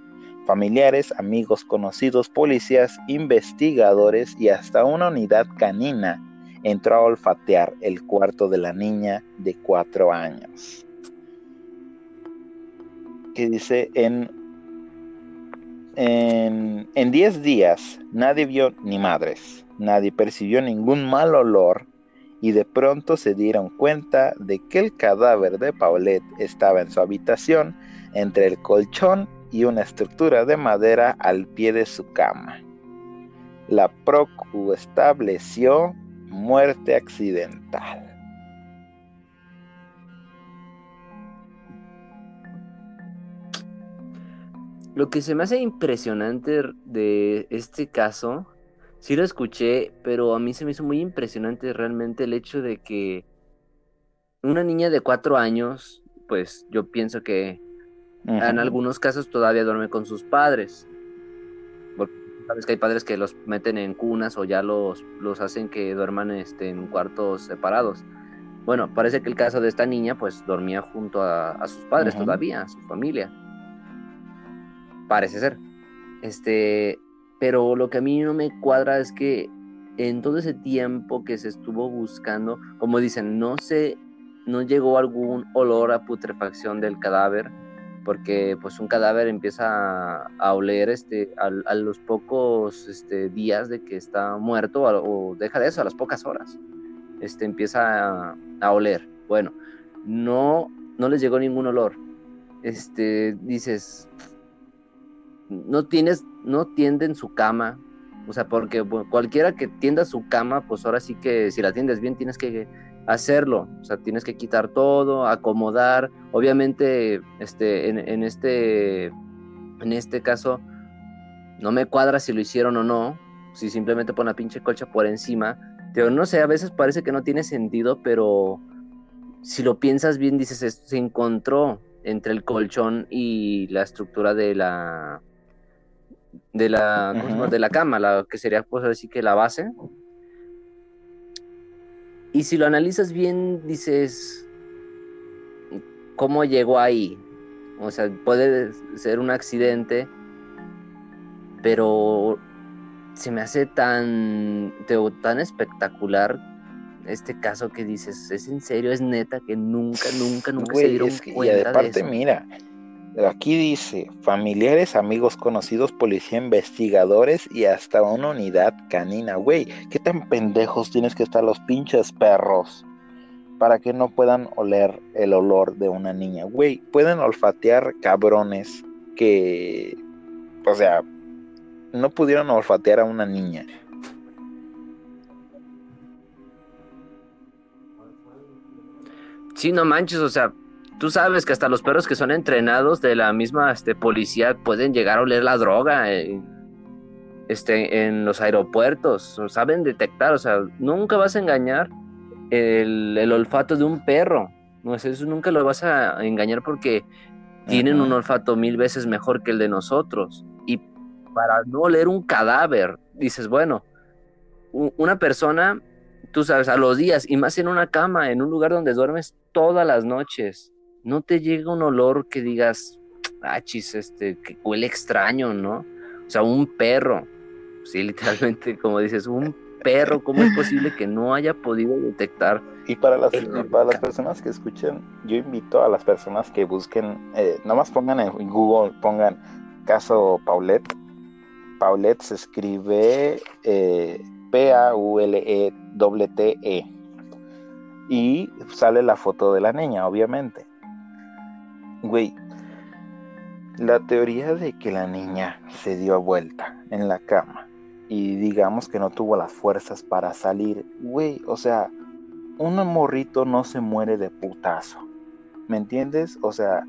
[SPEAKER 2] familiares, amigos, conocidos, policías, investigadores y hasta una unidad canina entró a olfatear el cuarto de la niña de cuatro años. Que dice, en, en, diez días nadie vio ni madres, nadie percibió ningún mal olor y de pronto se dieron cuenta de que el cadáver de Paulette estaba en su habitación entre el colchón y una estructura de madera al pie de su cama. La PROCU estableció muerte accidental.
[SPEAKER 3] Lo que se me hace impresionante de este caso, sí lo escuché, pero a mí se me hizo muy impresionante realmente el hecho de que una niña de cuatro años, pues yo pienso que en algunos casos todavía duerme con sus padres. Porque sabes que hay padres que los meten en cunas o ya los, los hacen que duerman este, en cuartos separados. Bueno, parece que el caso de esta niña pues dormía junto a, sus padres todavía, a su familia. Parece ser. Este, pero lo que a mí no me cuadra es que en todo ese tiempo que se estuvo buscando, como dicen, no se no llegó algún olor a putrefacción del cadáver porque pues un cadáver empieza a, oler este, a, los pocos este, días de que está muerto o, deja de eso, a las pocas horas, este, empieza a, oler. Bueno, no, no les llegó ningún olor. Este, dices, no tienes, no tienden su cama, o sea, porque cualquiera que tienda su cama, pues ahora sí que si la tiendes bien tienes que hacerlo, o sea, tienes que quitar todo, acomodar, obviamente, este, en, este, en este caso, no me cuadra si lo hicieron o no, si simplemente pon la pinche colcha por encima, pero no sé, a veces parece que no tiene sentido, pero si lo piensas bien, dices, se encontró entre el colchón y la estructura de la de la, de la cama, la que sería pues así que la base, y si lo analizas bien, dices, ¿cómo llegó ahí? O sea, puede ser un accidente, pero se me hace tan, tan espectacular este caso que dices, ¿es en serio? ¿Es neta que nunca, nunca, nunca se dieron cuenta
[SPEAKER 2] y aparte, mira, aquí dice, familiares, amigos conocidos, policía, investigadores y hasta una unidad canina. Güey, ¿qué tan pendejos tienes que estar los pinches perros? para que no puedan oler el olor de una niña. Güey, pueden olfatear cabrones que, o sea, no pudieron olfatear a una niña.
[SPEAKER 3] Sí, no manches, o sea, tú sabes que hasta los perros que son entrenados de la misma este, policía pueden llegar a oler la droga eh, este, en los aeropuertos, saben detectar, o sea, nunca vas a engañar el, olfato de un perro. No eso nunca lo vas a engañar porque tienen un olfato mil veces mejor que el de nosotros. Y para no oler un cadáver, dices, bueno, una persona, tú sabes, a los días, y más en una cama, en un lugar donde duermes todas las noches, no te llega un olor que digas, ah, chis, este, que huele extraño, ¿no? O sea, un perro, sí, literalmente, como dices, un perro, ¿cómo es posible que no haya podido detectar?
[SPEAKER 2] Y para las, para las personas que escuchen, yo invito a las personas que busquen, eh, nomás pongan en Google, pongan caso Paulette. Paulette se escribe eh, P-A-U-L-E-T-T-E. Y sale la foto de la niña, obviamente. Güey, la teoría de que la niña se dio vuelta en la cama y digamos que no tuvo las fuerzas para salir, güey, o sea, un morrito no se muere de putazo, ¿me entiendes? O sea,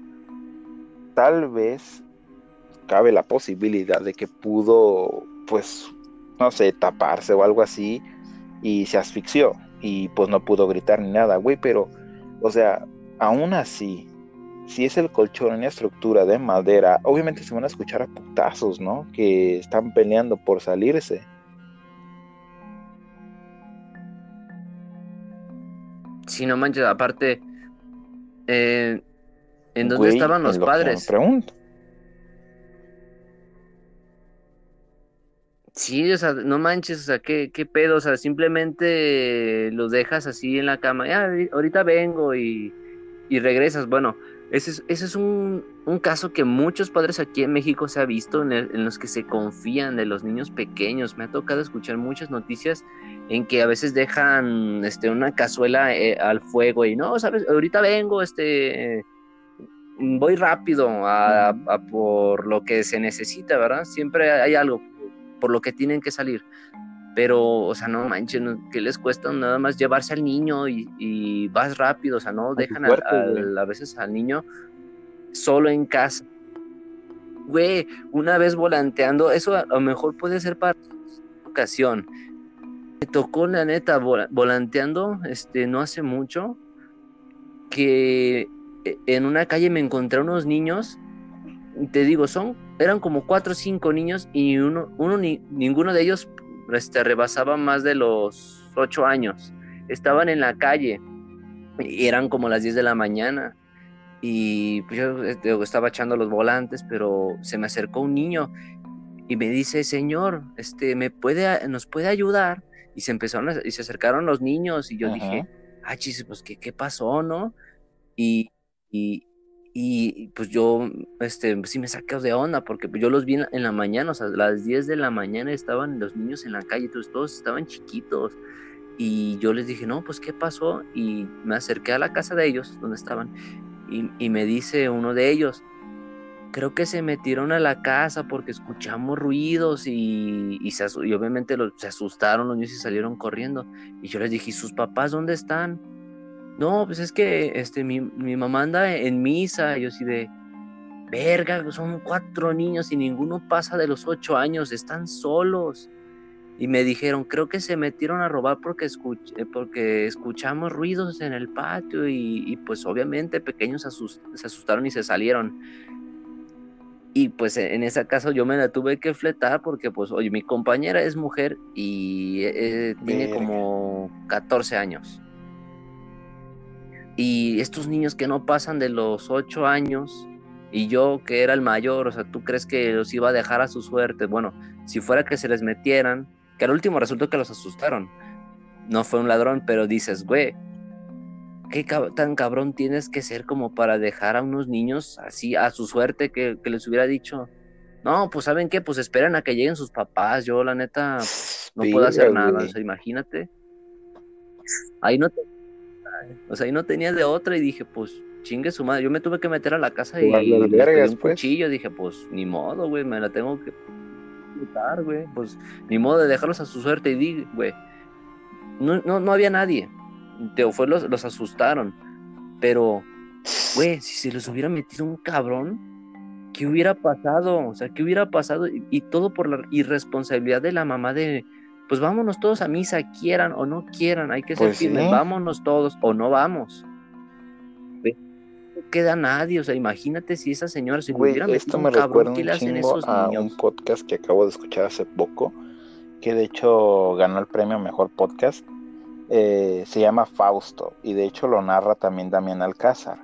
[SPEAKER 2] tal vez cabe la posibilidad de que pudo, pues, no sé, taparse o algo así y se asfixió y pues no pudo gritar ni nada, güey, pero, o sea, aún así, si es el colchón en estructura de madera, obviamente se van a escuchar a putazos, ¿no? Que están peleando por salirse.
[SPEAKER 3] Sí, no manches, aparte, eh, ¿en dónde estaban los padres?
[SPEAKER 2] pregunto.
[SPEAKER 3] Sí, o sea, no manches, o sea, ¿qué, qué pedo? O sea, simplemente los dejas así en la cama, ya, ahorita vengo y, y regresas. Bueno, ese es, un, caso que muchos padres aquí en México se ha visto en, los que se confían de los niños pequeños. Me ha tocado escuchar muchas noticias en que a veces dejan este, una cazuela eh, al fuego y no, sabes, ahorita vengo, este, voy rápido a, por lo que se necesita, ¿verdad? Siempre hay algo por lo que tienen que salir pero, o sea, no manchen, ¿qué les cuesta nada más llevarse al niño y, vas rápido? O sea, no dejan a, veces al niño solo en casa. Güey, una vez volanteando, eso a lo mejor puede ser para ocasión. Me tocó, la neta, volanteando este, no hace mucho, que e, en una calle me encontré unos niños, te digo, son, eran como cuatro o cinco niños y uno, uno ni, ninguno de ellos este, rebasaba más de los ocho años. Estaban en la calle y eran como las 10 de la mañana. Y pues yo este, estaba echando los volantes, pero se me acercó un niño y me dice, señor, este, ¿me puede, nos puede ayudar? Y se empezaron y se acercaron los niños y yo dije, ah, chis, pues, ¿qué, ¿qué pasó, no? Y, y, y pues yo, este, sí me saqué de onda porque yo los vi en la, mañana, o sea, a las 10 de la mañana estaban los niños en la calle, entonces todos estaban chiquitos. Y yo les dije, no, pues ¿qué pasó? Y me acerqué a la casa de ellos, donde estaban, y, me dice uno de ellos, creo que se metieron a la casa porque escuchamos ruidos y, y, se, obviamente se asustaron los niños y salieron corriendo. Y yo les dije, ¿y sus papás dónde están? No, pues es que este, mi, mamá anda en misa, y yo así de, verga, son cuatro niños y ninguno pasa de los ocho años, están solos. Y me dijeron, creo que se metieron a robar porque, eh, porque escuchamos ruidos en el patio y, pues obviamente pequeños se asustaron y se salieron. Y pues en ese caso yo me la tuve que fletar porque pues oye, mi compañera es mujer y eh, tiene como 14 años. Y estos niños que no pasan de los ocho años, y yo que era el mayor, o sea, ¿tú crees que los iba a dejar a su suerte? Bueno, si fuera que se les metieran, que al último resultó que los asustaron, no fue un ladrón, pero dices, güey, ¿qué tan cabrón tienes que ser como para dejar a unos niños así a su suerte que, les hubiera dicho? No, pues saben qué, pues esperan a que lleguen sus papás. Yo la neta no puedo hacer nada. O sea, imagínate. Ahí no te... O sea, ahí no tenía de otra y dije, pues chingue su madre. Yo me tuve que meter a la casa y, le un pues. cuchillo. Dije, pues ni modo, güey, me la tengo que quitar, güey. Pues ni modo de dejarlos a su suerte y di, güey. No, no, no había nadie. Te fue los, los asustaron. Pero, güey, si se les hubiera metido un cabrón, ¿qué hubiera pasado? O sea, ¿qué hubiera pasado? Y, todo por la irresponsabilidad de la mamá de, pues vámonos todos a misa, quieran o no quieran, hay que ser pues firmes, vámonos todos o no vamos. Queda nadie, o sea, imagínate si esa señora se
[SPEAKER 2] hubiera esto me recuerda un chingo a un podcast que acabo de escuchar hace poco, que de hecho ganó el premio Mejor Podcast, eh, se llama Fausto, y de hecho lo narra también Damián Alcázar.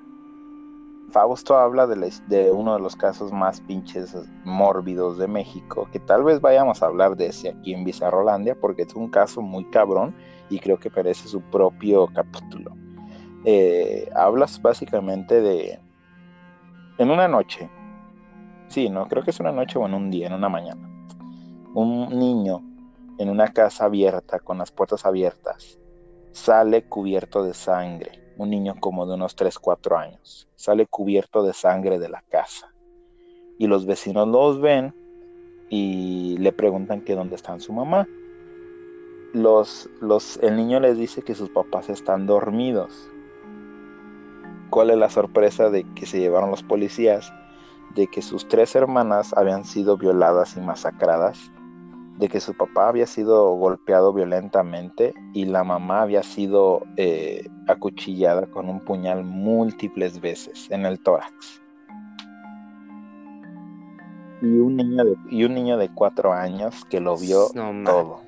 [SPEAKER 2] Fausto habla de, de, uno de los casos más pinches mórbidos de México, que tal vez vayamos a hablar de ese aquí en Bizarrolandia, porque es un caso muy cabrón y creo que merece su propio capítulo. Eh, hablas básicamente de... En una noche, sí, no, creo que es una noche o en un día, en una mañana, un niño en una casa abierta, con las puertas abiertas, sale cubierto de sangre, un niño como de unos 3, 4 años, sale cubierto de sangre de la casa. Y los vecinos los ven y le preguntan que dónde están su mamá. Los, los, el niño les dice que sus papás están dormidos ¿Cuál es la sorpresa de que se llevaron los policías? De que sus tres hermanas habían sido violadas y masacradas, de que su papá había sido golpeado violentamente y la mamá había sido eh, acuchillada con un puñal múltiples veces en el tórax. Y un niño de, y un niño de cuatro años que lo vio todo.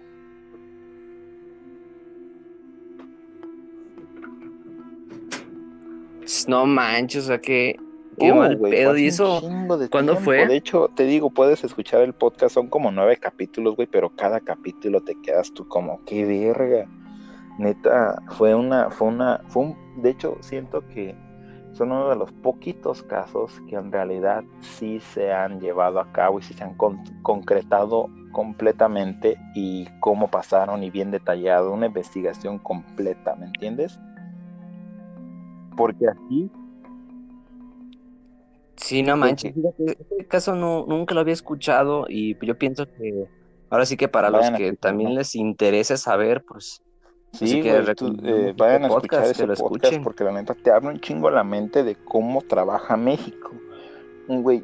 [SPEAKER 3] No manches, o sea que. Qué mal pedo. ¿Y eso cuándo fue?
[SPEAKER 2] De hecho, te digo, puedes escuchar el podcast, son como nueve capítulos, güey, pero cada capítulo te quedas tú como, qué verga. Neta, fue una, fue una, fue un, de hecho, siento que son uno de los poquitos casos que en realidad sí se han llevado a cabo y sí se han concretado completamente y cómo pasaron y bien detallado, una investigación completa, ¿me entiendes? porque así.
[SPEAKER 3] Sí, no manches. Este caso no, nunca lo había escuchado y yo pienso que ahora sí que para los que también les interese saber, pues.
[SPEAKER 2] Sí, que eh, vayan a escuchar ese podcast porque la neta te abre un chingo la mente de cómo trabaja México. Güey,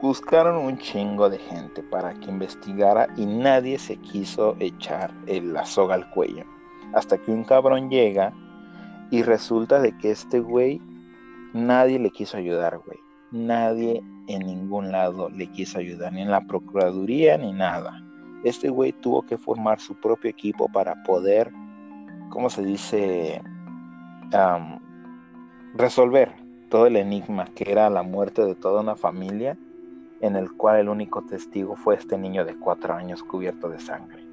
[SPEAKER 2] buscaron un chingo de gente para que investigara y nadie se quiso echar la soga al cuello. Hasta que un cabrón llega y resulta de que este güey, nadie le quiso ayudar, güey. Nadie en ningún lado le quiso ayudar, ni en la Procuraduría, ni nada. Este güey tuvo que formar su propio equipo para poder, ¿cómo se dice? resolver todo el enigma que era la muerte de toda una familia, en el cual el único testigo fue este niño de cuatro años cubierto de sangre.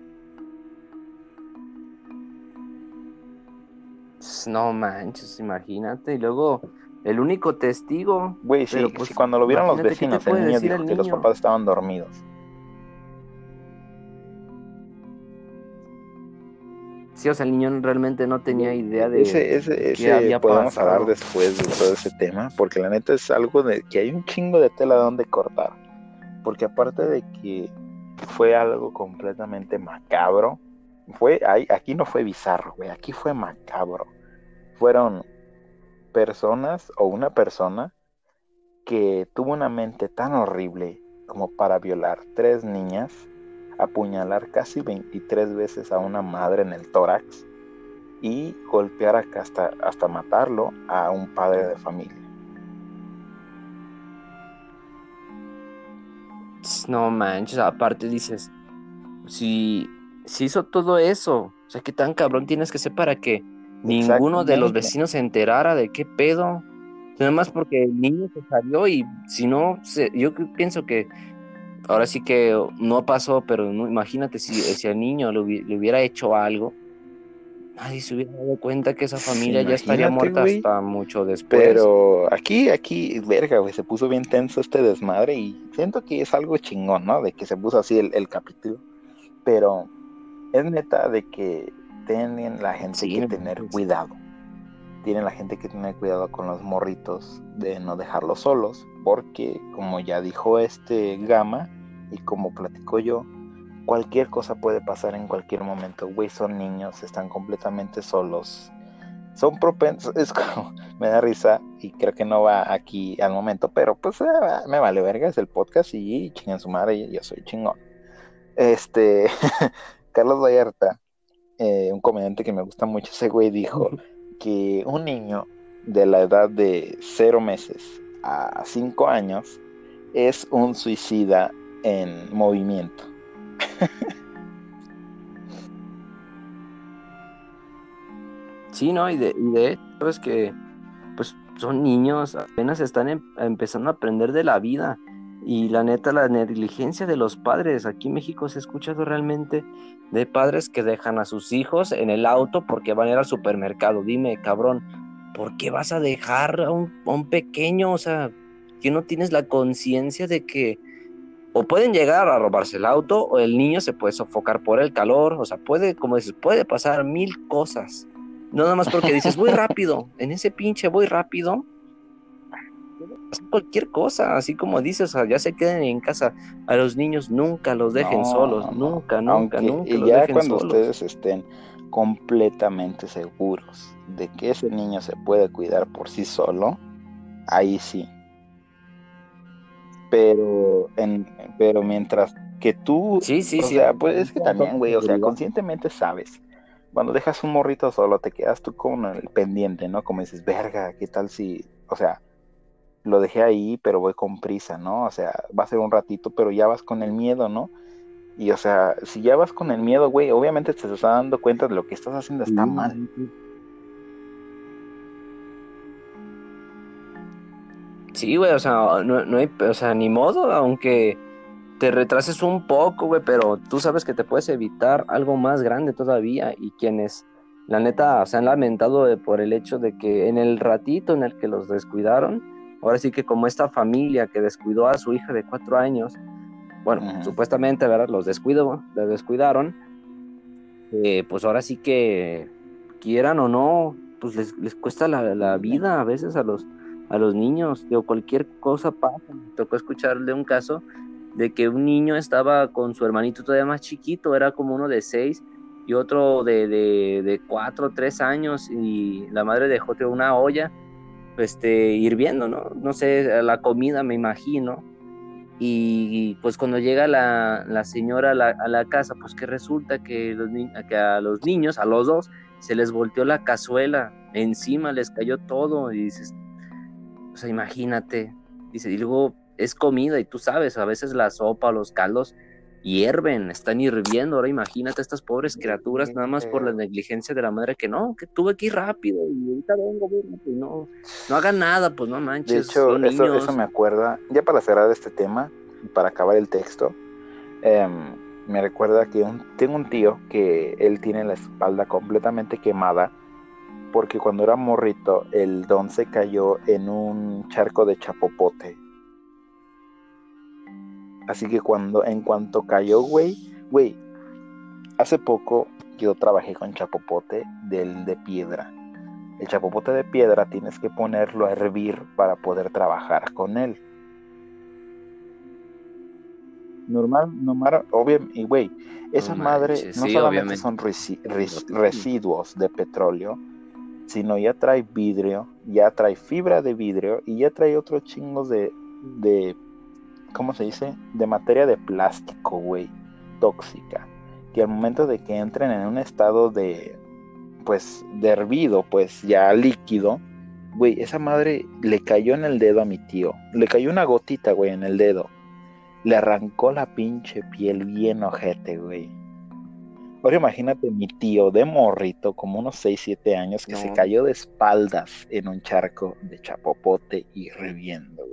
[SPEAKER 3] No manches, imagínate. Y luego, el único testigo.
[SPEAKER 2] Güey, sí, pues, cuando lo vieron los vecinos, el niño dijo que los papás estaban dormidos.
[SPEAKER 3] Sí, o sea, el niño realmente no tenía idea de
[SPEAKER 2] ese, ese, ese había podemos hablar después de todo ese tema, porque la neta es algo de que hay un chingo de tela donde cortar. Porque aparte de que fue algo completamente macabro, fue, aquí no fue bizarro, güey, aquí fue macabro. Fueron personas o una persona que tuvo una mente tan horrible como para violar tres niñas, apuñalar casi 23 veces a una madre en el tórax y golpear hasta, hasta matarlo a un padre de familia.
[SPEAKER 3] No manches, aparte dices, si si hizo todo eso. O sea, ¿qué tan cabrón tienes que ser para que ninguno de los vecinos se enterara de qué pedo? Nada más porque el niño se salió y si no, yo pienso que ahora sí que no pasó, pero no, imagínate si, si al niño le, hubiera hecho algo, nadie se hubiera dado cuenta que esa familia ya estaría muerta hasta mucho después.
[SPEAKER 2] Pero aquí, aquí, verga, güey, se puso bien tenso este desmadre y siento que es algo chingón, ¿no? De que se puso así el, capítulo. Pero es neta de que tienen la gente que tener cuidado. Tienen la gente que tener cuidado con los morritos de no dejarlos solos, porque como ya dijo este Gama y como platico yo, cualquier cosa puede pasar en cualquier momento, güey, son niños, están completamente solos. Son propensos, es como, me da risa y creo que no va aquí al momento, pero pues eh, me vale verga, es el podcast y chingan su madre, yo soy chingón. Este, Carlos Vallarta, eh, un comediante que me gusta mucho, ese güey dijo que un niño de la edad de cero meses a cinco años es un suicida en movimiento.
[SPEAKER 3] sí, ¿no? Y de, y de hecho es que pues son niños, apenas están em, empezando a aprender de la vida. Y la neta, la negligencia de los padres. Aquí en México se ha escuchado realmente de padres que dejan a sus hijos en el auto porque van a ir al supermercado. Dime, cabrón, ¿por qué vas a dejar a un, a un pequeño? O sea, que no tienes la conciencia de que o pueden llegar a robarse el auto o el niño se puede sofocar por el calor, o sea, puede, como dices, puede pasar mil cosas. No nada más porque dices, voy rápido, en ese pinche voy rápido, cualquier cosa, así como dices, o sea, ya se queden en casa. A los niños nunca los dejen solos, nunca, nunca, nunca.
[SPEAKER 2] Y ya cuando ustedes estén completamente seguros de que ese niño se puede cuidar por sí solo, ahí sí, pero en pero mientras que tú
[SPEAKER 3] sí sí
[SPEAKER 2] o sea pues es que también güey o sea conscientemente sabes. Cuando dejas un morrito solo te quedas tú con el pendiente no como dices verga qué tal si o sea lo dejé ahí pero voy con prisa no o sea va a ser un ratito pero ya vas con el miedo no y o sea si ya vas con el miedo güey obviamente te estás dando cuenta de lo que estás haciendo está mal.
[SPEAKER 3] Sí, güey, o sea, no, hay, o sea, ni modo, aunque te retrases un poco, güey, pero tú sabes que te puedes evitar algo más grande todavía y quienes, la neta, se han lamentado por el hecho de que en el ratito en el que los descuidaron, ahora sí que como esta familia que descuidó a su hija de cuatro años, bueno, supuestamente, ¿verdad? Los descuidó, los descuidaron, eh, pues ahora sí que quieran o no, pues les, les cuesta la, la vida a veces a los a los niños, o cualquier cosa pasa. Me tocó escucharle un caso de que un niño estaba con su hermanito todavía más chiquito, era como uno de seis y otro de, de, de cuatro, tres años, y la madre dejó una olla este, hirviendo, ¿no? No sé, la comida me imagino. Y pues cuando llega la, la señora a la, a la, casa, pues que resulta que, los que a los niños, a los dos, se les volteó la cazuela, encima les cayó todo y dices, o sea, imagínate. Dice, y luego es comida y tú sabes, a veces la sopa los caldos hierven, están hirviendo. Ahora imagínate a estas pobres criaturas nada más por la negligencia de la madre que no, que tuve que ir rápido y ahorita vengo, pues no, no hagan nada, pues no manches.
[SPEAKER 2] De hecho, eso, eso, me acuerda, ya para cerrar este tema, para acabar el texto, em, me recuerda que tengo un tío que él tiene la espalda completamente quemada porque cuando era morrito el don se cayó en un charco de chapopote. Así que cuando, en cuanto cayó, güey, güey, hace poco yo trabajé con chapopote del de piedra. El chapopote de piedra tienes que ponerlo a hervir para poder trabajar con él. Normal, normal, obvio, y güey, esa madre no solamente son residuos de petróleo, sino ya trae vidrio, ya trae fibra de vidrio y ya trae otros chingos de, de ¿cómo se dice? De materia de plástico, güey, tóxica, que al momento de que entren en un estado de, pues, de hervido, pues ya líquido, güey, esa madre le cayó en el dedo a mi tío, le cayó una gotita, güey, en el dedo, le arrancó la pinche piel bien ojete, güey. Ahora imagínate mi tío de morrito, como unos 6, 7 años, que se cayó de espaldas en un charco de chapopote y reviendo,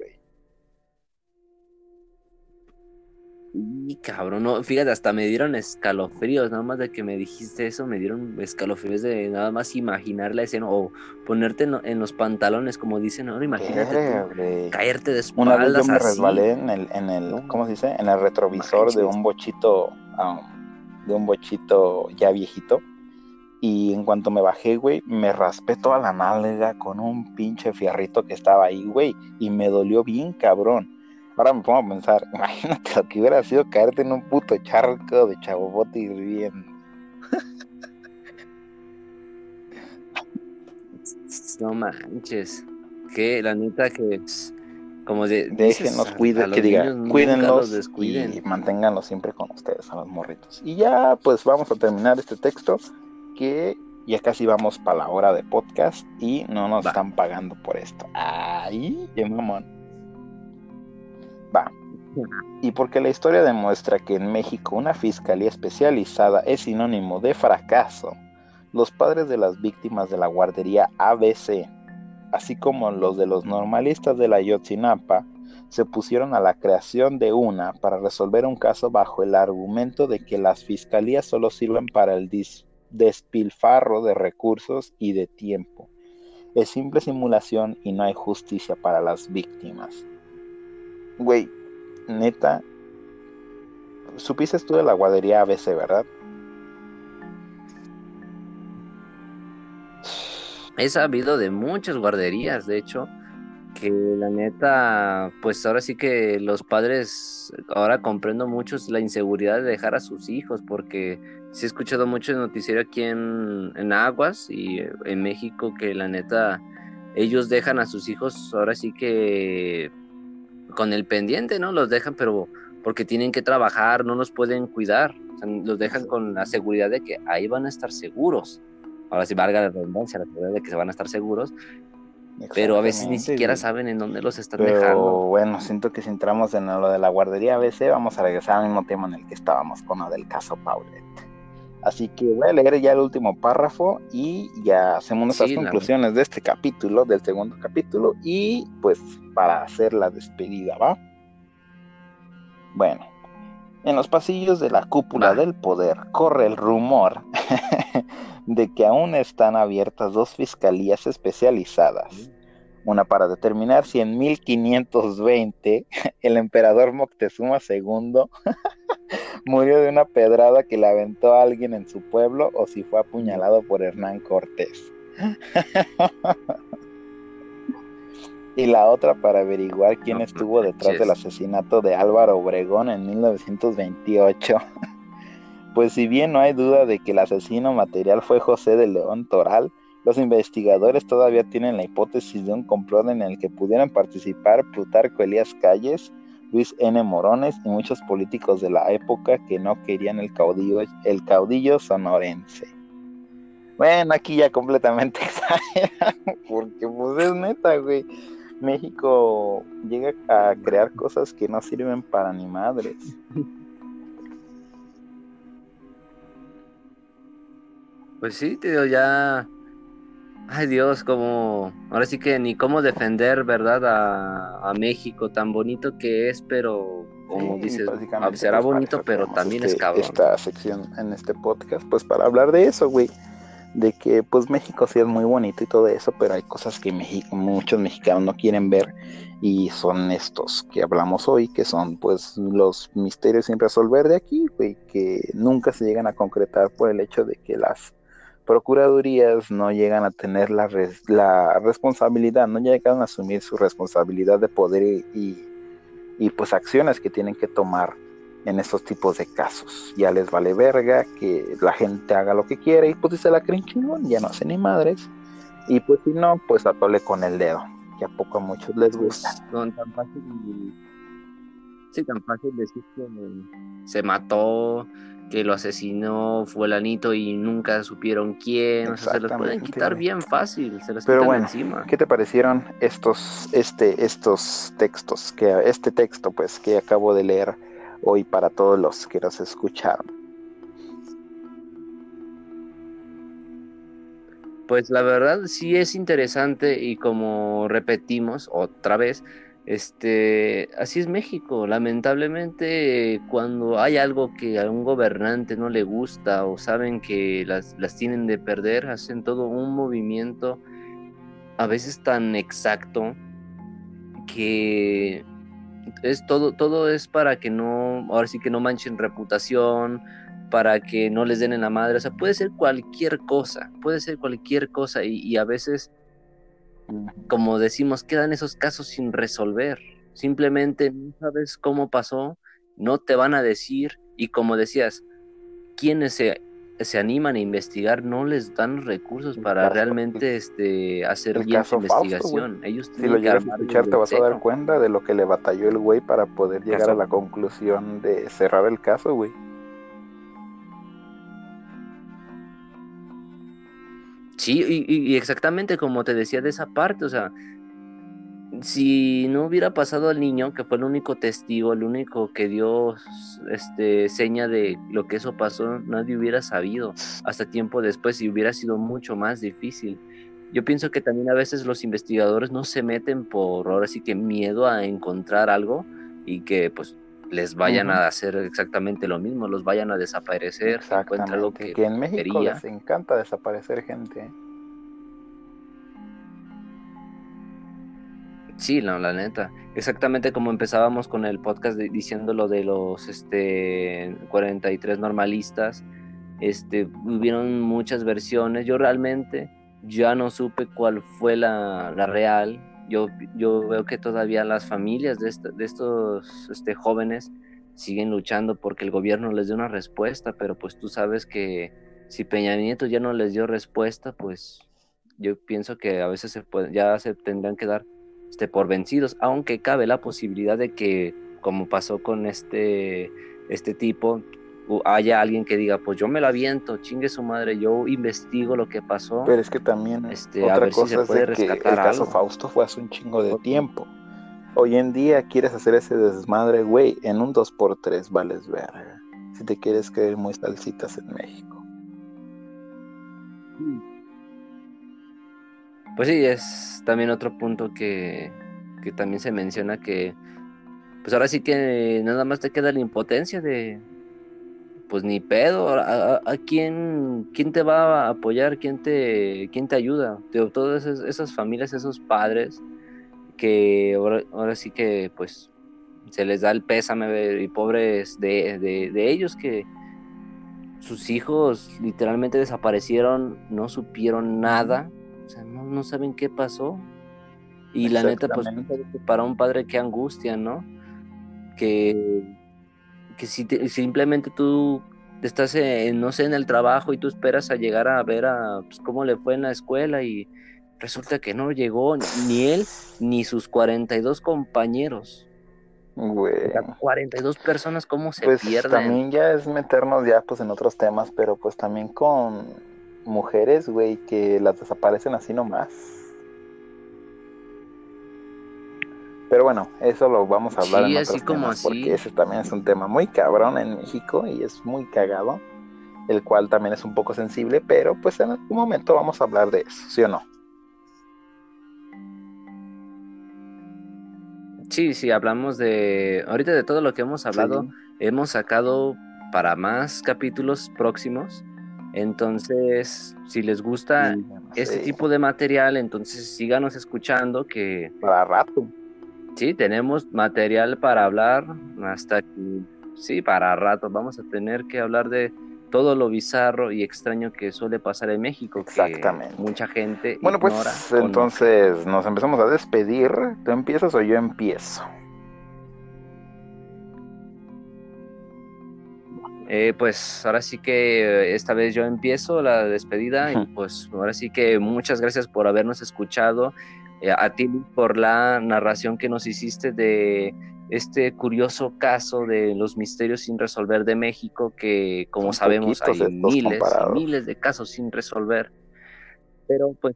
[SPEAKER 3] Y cabrón, no, fíjate, hasta me dieron escalofríos, nada más de que me dijiste eso, me dieron escalofríos de nada más imaginar la escena o ponerte en, los pantalones, como dicen ahora, imagínate caerte de espaldas.
[SPEAKER 2] Una vez yo me resbalé en el, en el, ¿cómo se dice? En el retrovisor de un bochito, um, de un bochito ya viejito. Y en cuanto me bajé, güey, me raspé toda la nalga con un pinche fierrito que estaba ahí, güey. Y me dolió bien cabrón. Ahora me pongo a pensar, imagínate lo que hubiera sido caerte en un puto charco de chabobote hirviendo.
[SPEAKER 3] No manches. Que la neta que como de,
[SPEAKER 2] déjenos cuiden, que diga, cuídenlos y manténganlos siempre con ustedes a los morritos. Y ya pues vamos a terminar este texto que ya casi vamos para la hora de podcast y no nos están pagando por esto. Qué mamón. Va. Y porque la historia demuestra que en México una fiscalía especializada es sinónimo de fracaso, los padres de las víctimas de la guardería ABC, así como los de los normalistas de la Yotzinapa, se pusieron a la creación de una para resolver un caso bajo el argumento de que las fiscalías solo sirven para el despilfarro de recursos y de tiempo. Es simple simulación y no hay justicia para las víctimas. Güey, neta, supiste tú de la guardería ABC, ¿verdad?
[SPEAKER 3] He sabido de muchas guarderías, de hecho, que la neta, pues ahora sí que los padres, ahora comprendo mucho la inseguridad de dejar a sus hijos, porque sí he escuchado mucho el noticiero aquí en, en Aguas y en México que la neta, ellos dejan a sus hijos ahora sí que con el pendiente, ¿no? Los dejan, pero porque tienen que trabajar, no los pueden cuidar, los dejan con la seguridad de que ahí van a estar seguros. Ahora sí valga la redundancia, la seguridad de que se van a estar seguros, pero a veces ni siquiera saben en dónde los están pero, dejando.
[SPEAKER 2] Bueno, siento que si entramos en lo de la guardería ABC, vamos a regresar al mismo tema en el que estábamos con lo del caso Paulet. Así que voy a leer ya el último párrafo y ya hacemos nuestras conclusiones de este capítulo, del segundo capítulo, y pues para hacer la despedida, ¿va? Bueno, en los pasillos de la cúpula del poder corre el rumor de que aún están abiertas dos fiscalías especializadas. Una para determinar si en 1520 el emperador Moctezuma II murió de una pedrada que le aventó a alguien en su pueblo o si fue apuñalado por Hernán Cortés. y la otra para averiguar quién estuvo detrás del asesinato de Álvaro Obregón en 1928. Pues si bien no hay duda de que el asesino material fue José de León Toral, los investigadores todavía tienen la hipótesis de un complot en el que pudieran participar Plutarco Elías Calles, Luis N. Morones y muchos políticos de la época que no querían el caudillo, el caudillo sonorense. Bueno, aquí ya completamente exagerado, porque pues es neta, güey. México llega a crear cosas que no sirven para ni madres.
[SPEAKER 3] Pues sí, tío, ya. Ay Dios, como. Ahora sí que ni cómo defender, ¿verdad? A, México, tan bonito que es, pero como dices, ah, será pues, bonito, pero también es este, cabrón.
[SPEAKER 2] Esta sección en este podcast, pues para hablar de eso, güey. De que, pues México sí es muy bonito y todo eso, pero hay cosas que México, muchos mexicanos no quieren ver y son estos que hablamos hoy, que son pues los misterios sin resolver de aquí, güey, que nunca se llegan a concretar por el hecho de que las procuradurías no llegan a tener la, responsabilidad, no llegan a asumir su responsabilidad de poder y, y, pues acciones que tienen que tomar en estos tipos de casos. Ya les vale verga que la gente haga lo que quiere y pues se la creen chingón, ya no hacen ni madres. Y pues si no, pues atole con el dedo, que a poco a muchos les gusta.
[SPEAKER 3] Son tan fácil, sí, decir que se mató, que lo asesinó fulanito y nunca supieron quién, o sea, se los pueden quitar bien fácil, se los
[SPEAKER 2] Pero bueno, encima. ¿qué te parecieron estos, este, estos textos, que, este texto pues que acabo de leer hoy para todos los que nos escucharon?
[SPEAKER 3] Pues la verdad sí es interesante y como repetimos otra vez, Este, así es México. Lamentablemente, cuando hay algo que a un gobernante no le gusta o saben que las, las tienen de perder, hacen todo un movimiento a veces tan exacto que es todo, todo es para que no, ahora sí que no manchen reputación, para que no les den en la madre, o sea, puede ser cualquier cosa, puede ser cualquier cosa y, a veces, como decimos, quedan esos casos sin resolver, simplemente no sabes cómo pasó, no te van a decir y como decías, quienes se se animan a investigar no les dan recursos para realmente este hacer bien su investigación. Ellos
[SPEAKER 2] si lo llegas a escuchar te vas a dar cuenta de lo que le batalló el güey para poder llegar a la conclusión de cerrar el caso, güey.
[SPEAKER 3] Sí, y, exactamente como te decía de esa parte, o sea, si no hubiera pasado al niño, que fue el único testigo, el único que dio este, seña de lo que eso pasó, nadie hubiera sabido hasta tiempo después y hubiera sido mucho más difícil. Yo pienso que también a veces los investigadores no se meten por ahora sí que miedo a encontrar algo y que pues les vayan a hacer exactamente lo mismo, los vayan a desaparecer,
[SPEAKER 2] encuentran lo que, que en México les encanta desaparecer gente.
[SPEAKER 3] Sí, no, la neta. Exactamente como empezábamos con el podcast diciendo lo de los este 43 normalistas. Este, hubieron muchas versiones. Yo realmente ya no supe cuál fue la, real. Yo, yo veo que todavía las familias de, de estos este, jóvenes siguen luchando porque el gobierno les dé una respuesta, pero pues tú sabes que si Peña Nieto ya no les dio respuesta, pues yo pienso que a veces se puede, ya se tendrán que dar este, por vencidos, aunque cabe la posibilidad de que, como pasó con este, este tipo, haya alguien que diga, pues yo me lo aviento, chingue su madre, yo investigo lo que pasó.
[SPEAKER 2] Pero es que también este, otra a ver cosa si se puede rescatar que el caso Fausto fue hace un chingo de tiempo. Hoy en día quieres hacer ese desmadre, güey, en un 2x3 vales verga. Si te quieres creer muy salsitas en México.
[SPEAKER 3] Pues sí, es también otro punto que, también se menciona que, pues ahora sí que nada más te queda la impotencia de, pues ni pedo, ¿a, quién, quién te va a apoyar? ¿Quién te, quién te ayuda? todas esas, familias, esos padres que ahora, sí que pues se les da el pésame y pobres de, de ellos que sus hijos literalmente desaparecieron, no supieron nada o sea, no, saben qué pasó. Y la neta, pues para un padre qué angustia, ¿no? Que, que si simplemente tú estás, en, no sé, en el trabajo y tú esperas a llegar a ver a pues, cómo le fue en la escuela y resulta que no llegó ni él ni sus 42 compañeros.
[SPEAKER 2] Güey.
[SPEAKER 3] 42 personas, ¿cómo se
[SPEAKER 2] pues
[SPEAKER 3] pierden?
[SPEAKER 2] También ya es meternos ya pues en otros temas, pero pues también con mujeres, güey, que las desaparecen así nomás. Pero bueno, eso lo vamos a hablar en otros temas, porque ese también es un tema muy cabrón en México y es muy cagado, el cual también es un poco sensible, pero pues en algún momento vamos a hablar de eso, ¿sí o no?
[SPEAKER 3] Sí, sí, hablamos de, ahorita de todo lo que hemos hablado, hemos sacado para más capítulos próximos entonces, si les gusta este tipo de material, entonces síganos escuchando que...
[SPEAKER 2] Para rato.
[SPEAKER 3] Sí, tenemos material para hablar hasta que... Sí, para rato. Vamos a tener que hablar de todo lo bizarro y extraño que suele pasar en México. Exactamente. mucha gente.
[SPEAKER 2] Bueno, pues entonces nos empezamos a despedir. ¿Tú empiezas o yo empiezo?
[SPEAKER 3] Eh, pues ahora sí que esta vez yo empiezo la despedida y pues ahora sí que muchas gracias por habernos escuchado, a ti por la narración que nos hiciste de este curioso caso de los misterios sin resolver de México, que como sabemos hay miles y miles de casos sin resolver, pero pues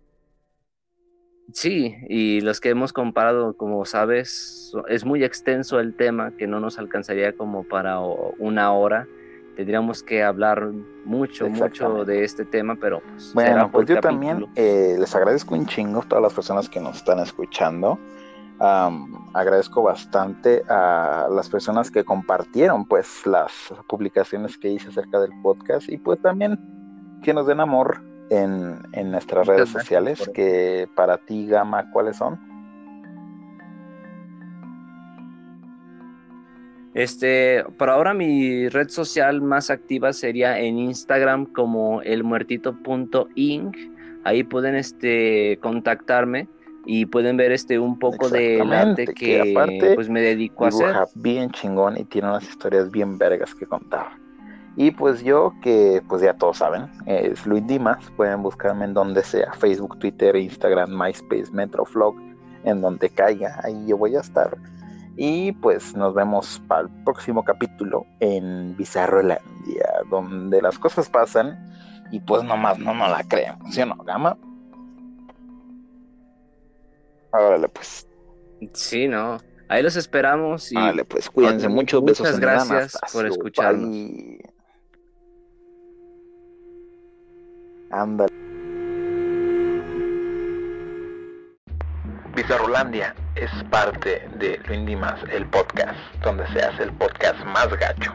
[SPEAKER 3] sí, y los que hemos comparado, como sabes, es muy extenso el tema que no nos alcanzaría como para una hora tendríamos que hablar mucho, mucho de este tema, pero
[SPEAKER 2] pues, bueno, pues yo también eh, les agradezco un chingo a todas las personas que nos están escuchando. agradezco bastante a las personas que compartieron pues las publicaciones que hice acerca del podcast y pues también que nos den amor en, en nuestras redes sociales, que para ti, Gama, ¿cuáles son?
[SPEAKER 3] Este, por ahora mi red social más activa sería en Instagram como elmuertito.ing. Ahí pueden este contactarme y pueden ver este un poco de arte que, pues me dedico a hacer.
[SPEAKER 2] bien chingón y tiene unas historias bien vergas que contar. Y pues yo, que pues ya todos saben, es Luis Dimas, pueden buscarme en donde sea, Facebook, Twitter, Instagram, MySpace, Metroflog, en donde caiga, ahí yo voy a estar. Y pues nos vemos para el próximo capítulo en Bizarrolandia, donde las cosas pasan y pues nomás no nos la creemos, ¿sí o no, Gama? Órale, pues.
[SPEAKER 3] Sí, no. Ahí los esperamos. Y
[SPEAKER 2] Órale, pues cuídense mucho. Besos
[SPEAKER 3] Muchas gracias por escucharnos.
[SPEAKER 2] Ándale. Bizarrolandia es parte de Lo Más, el podcast, donde se hace el podcast más gacho.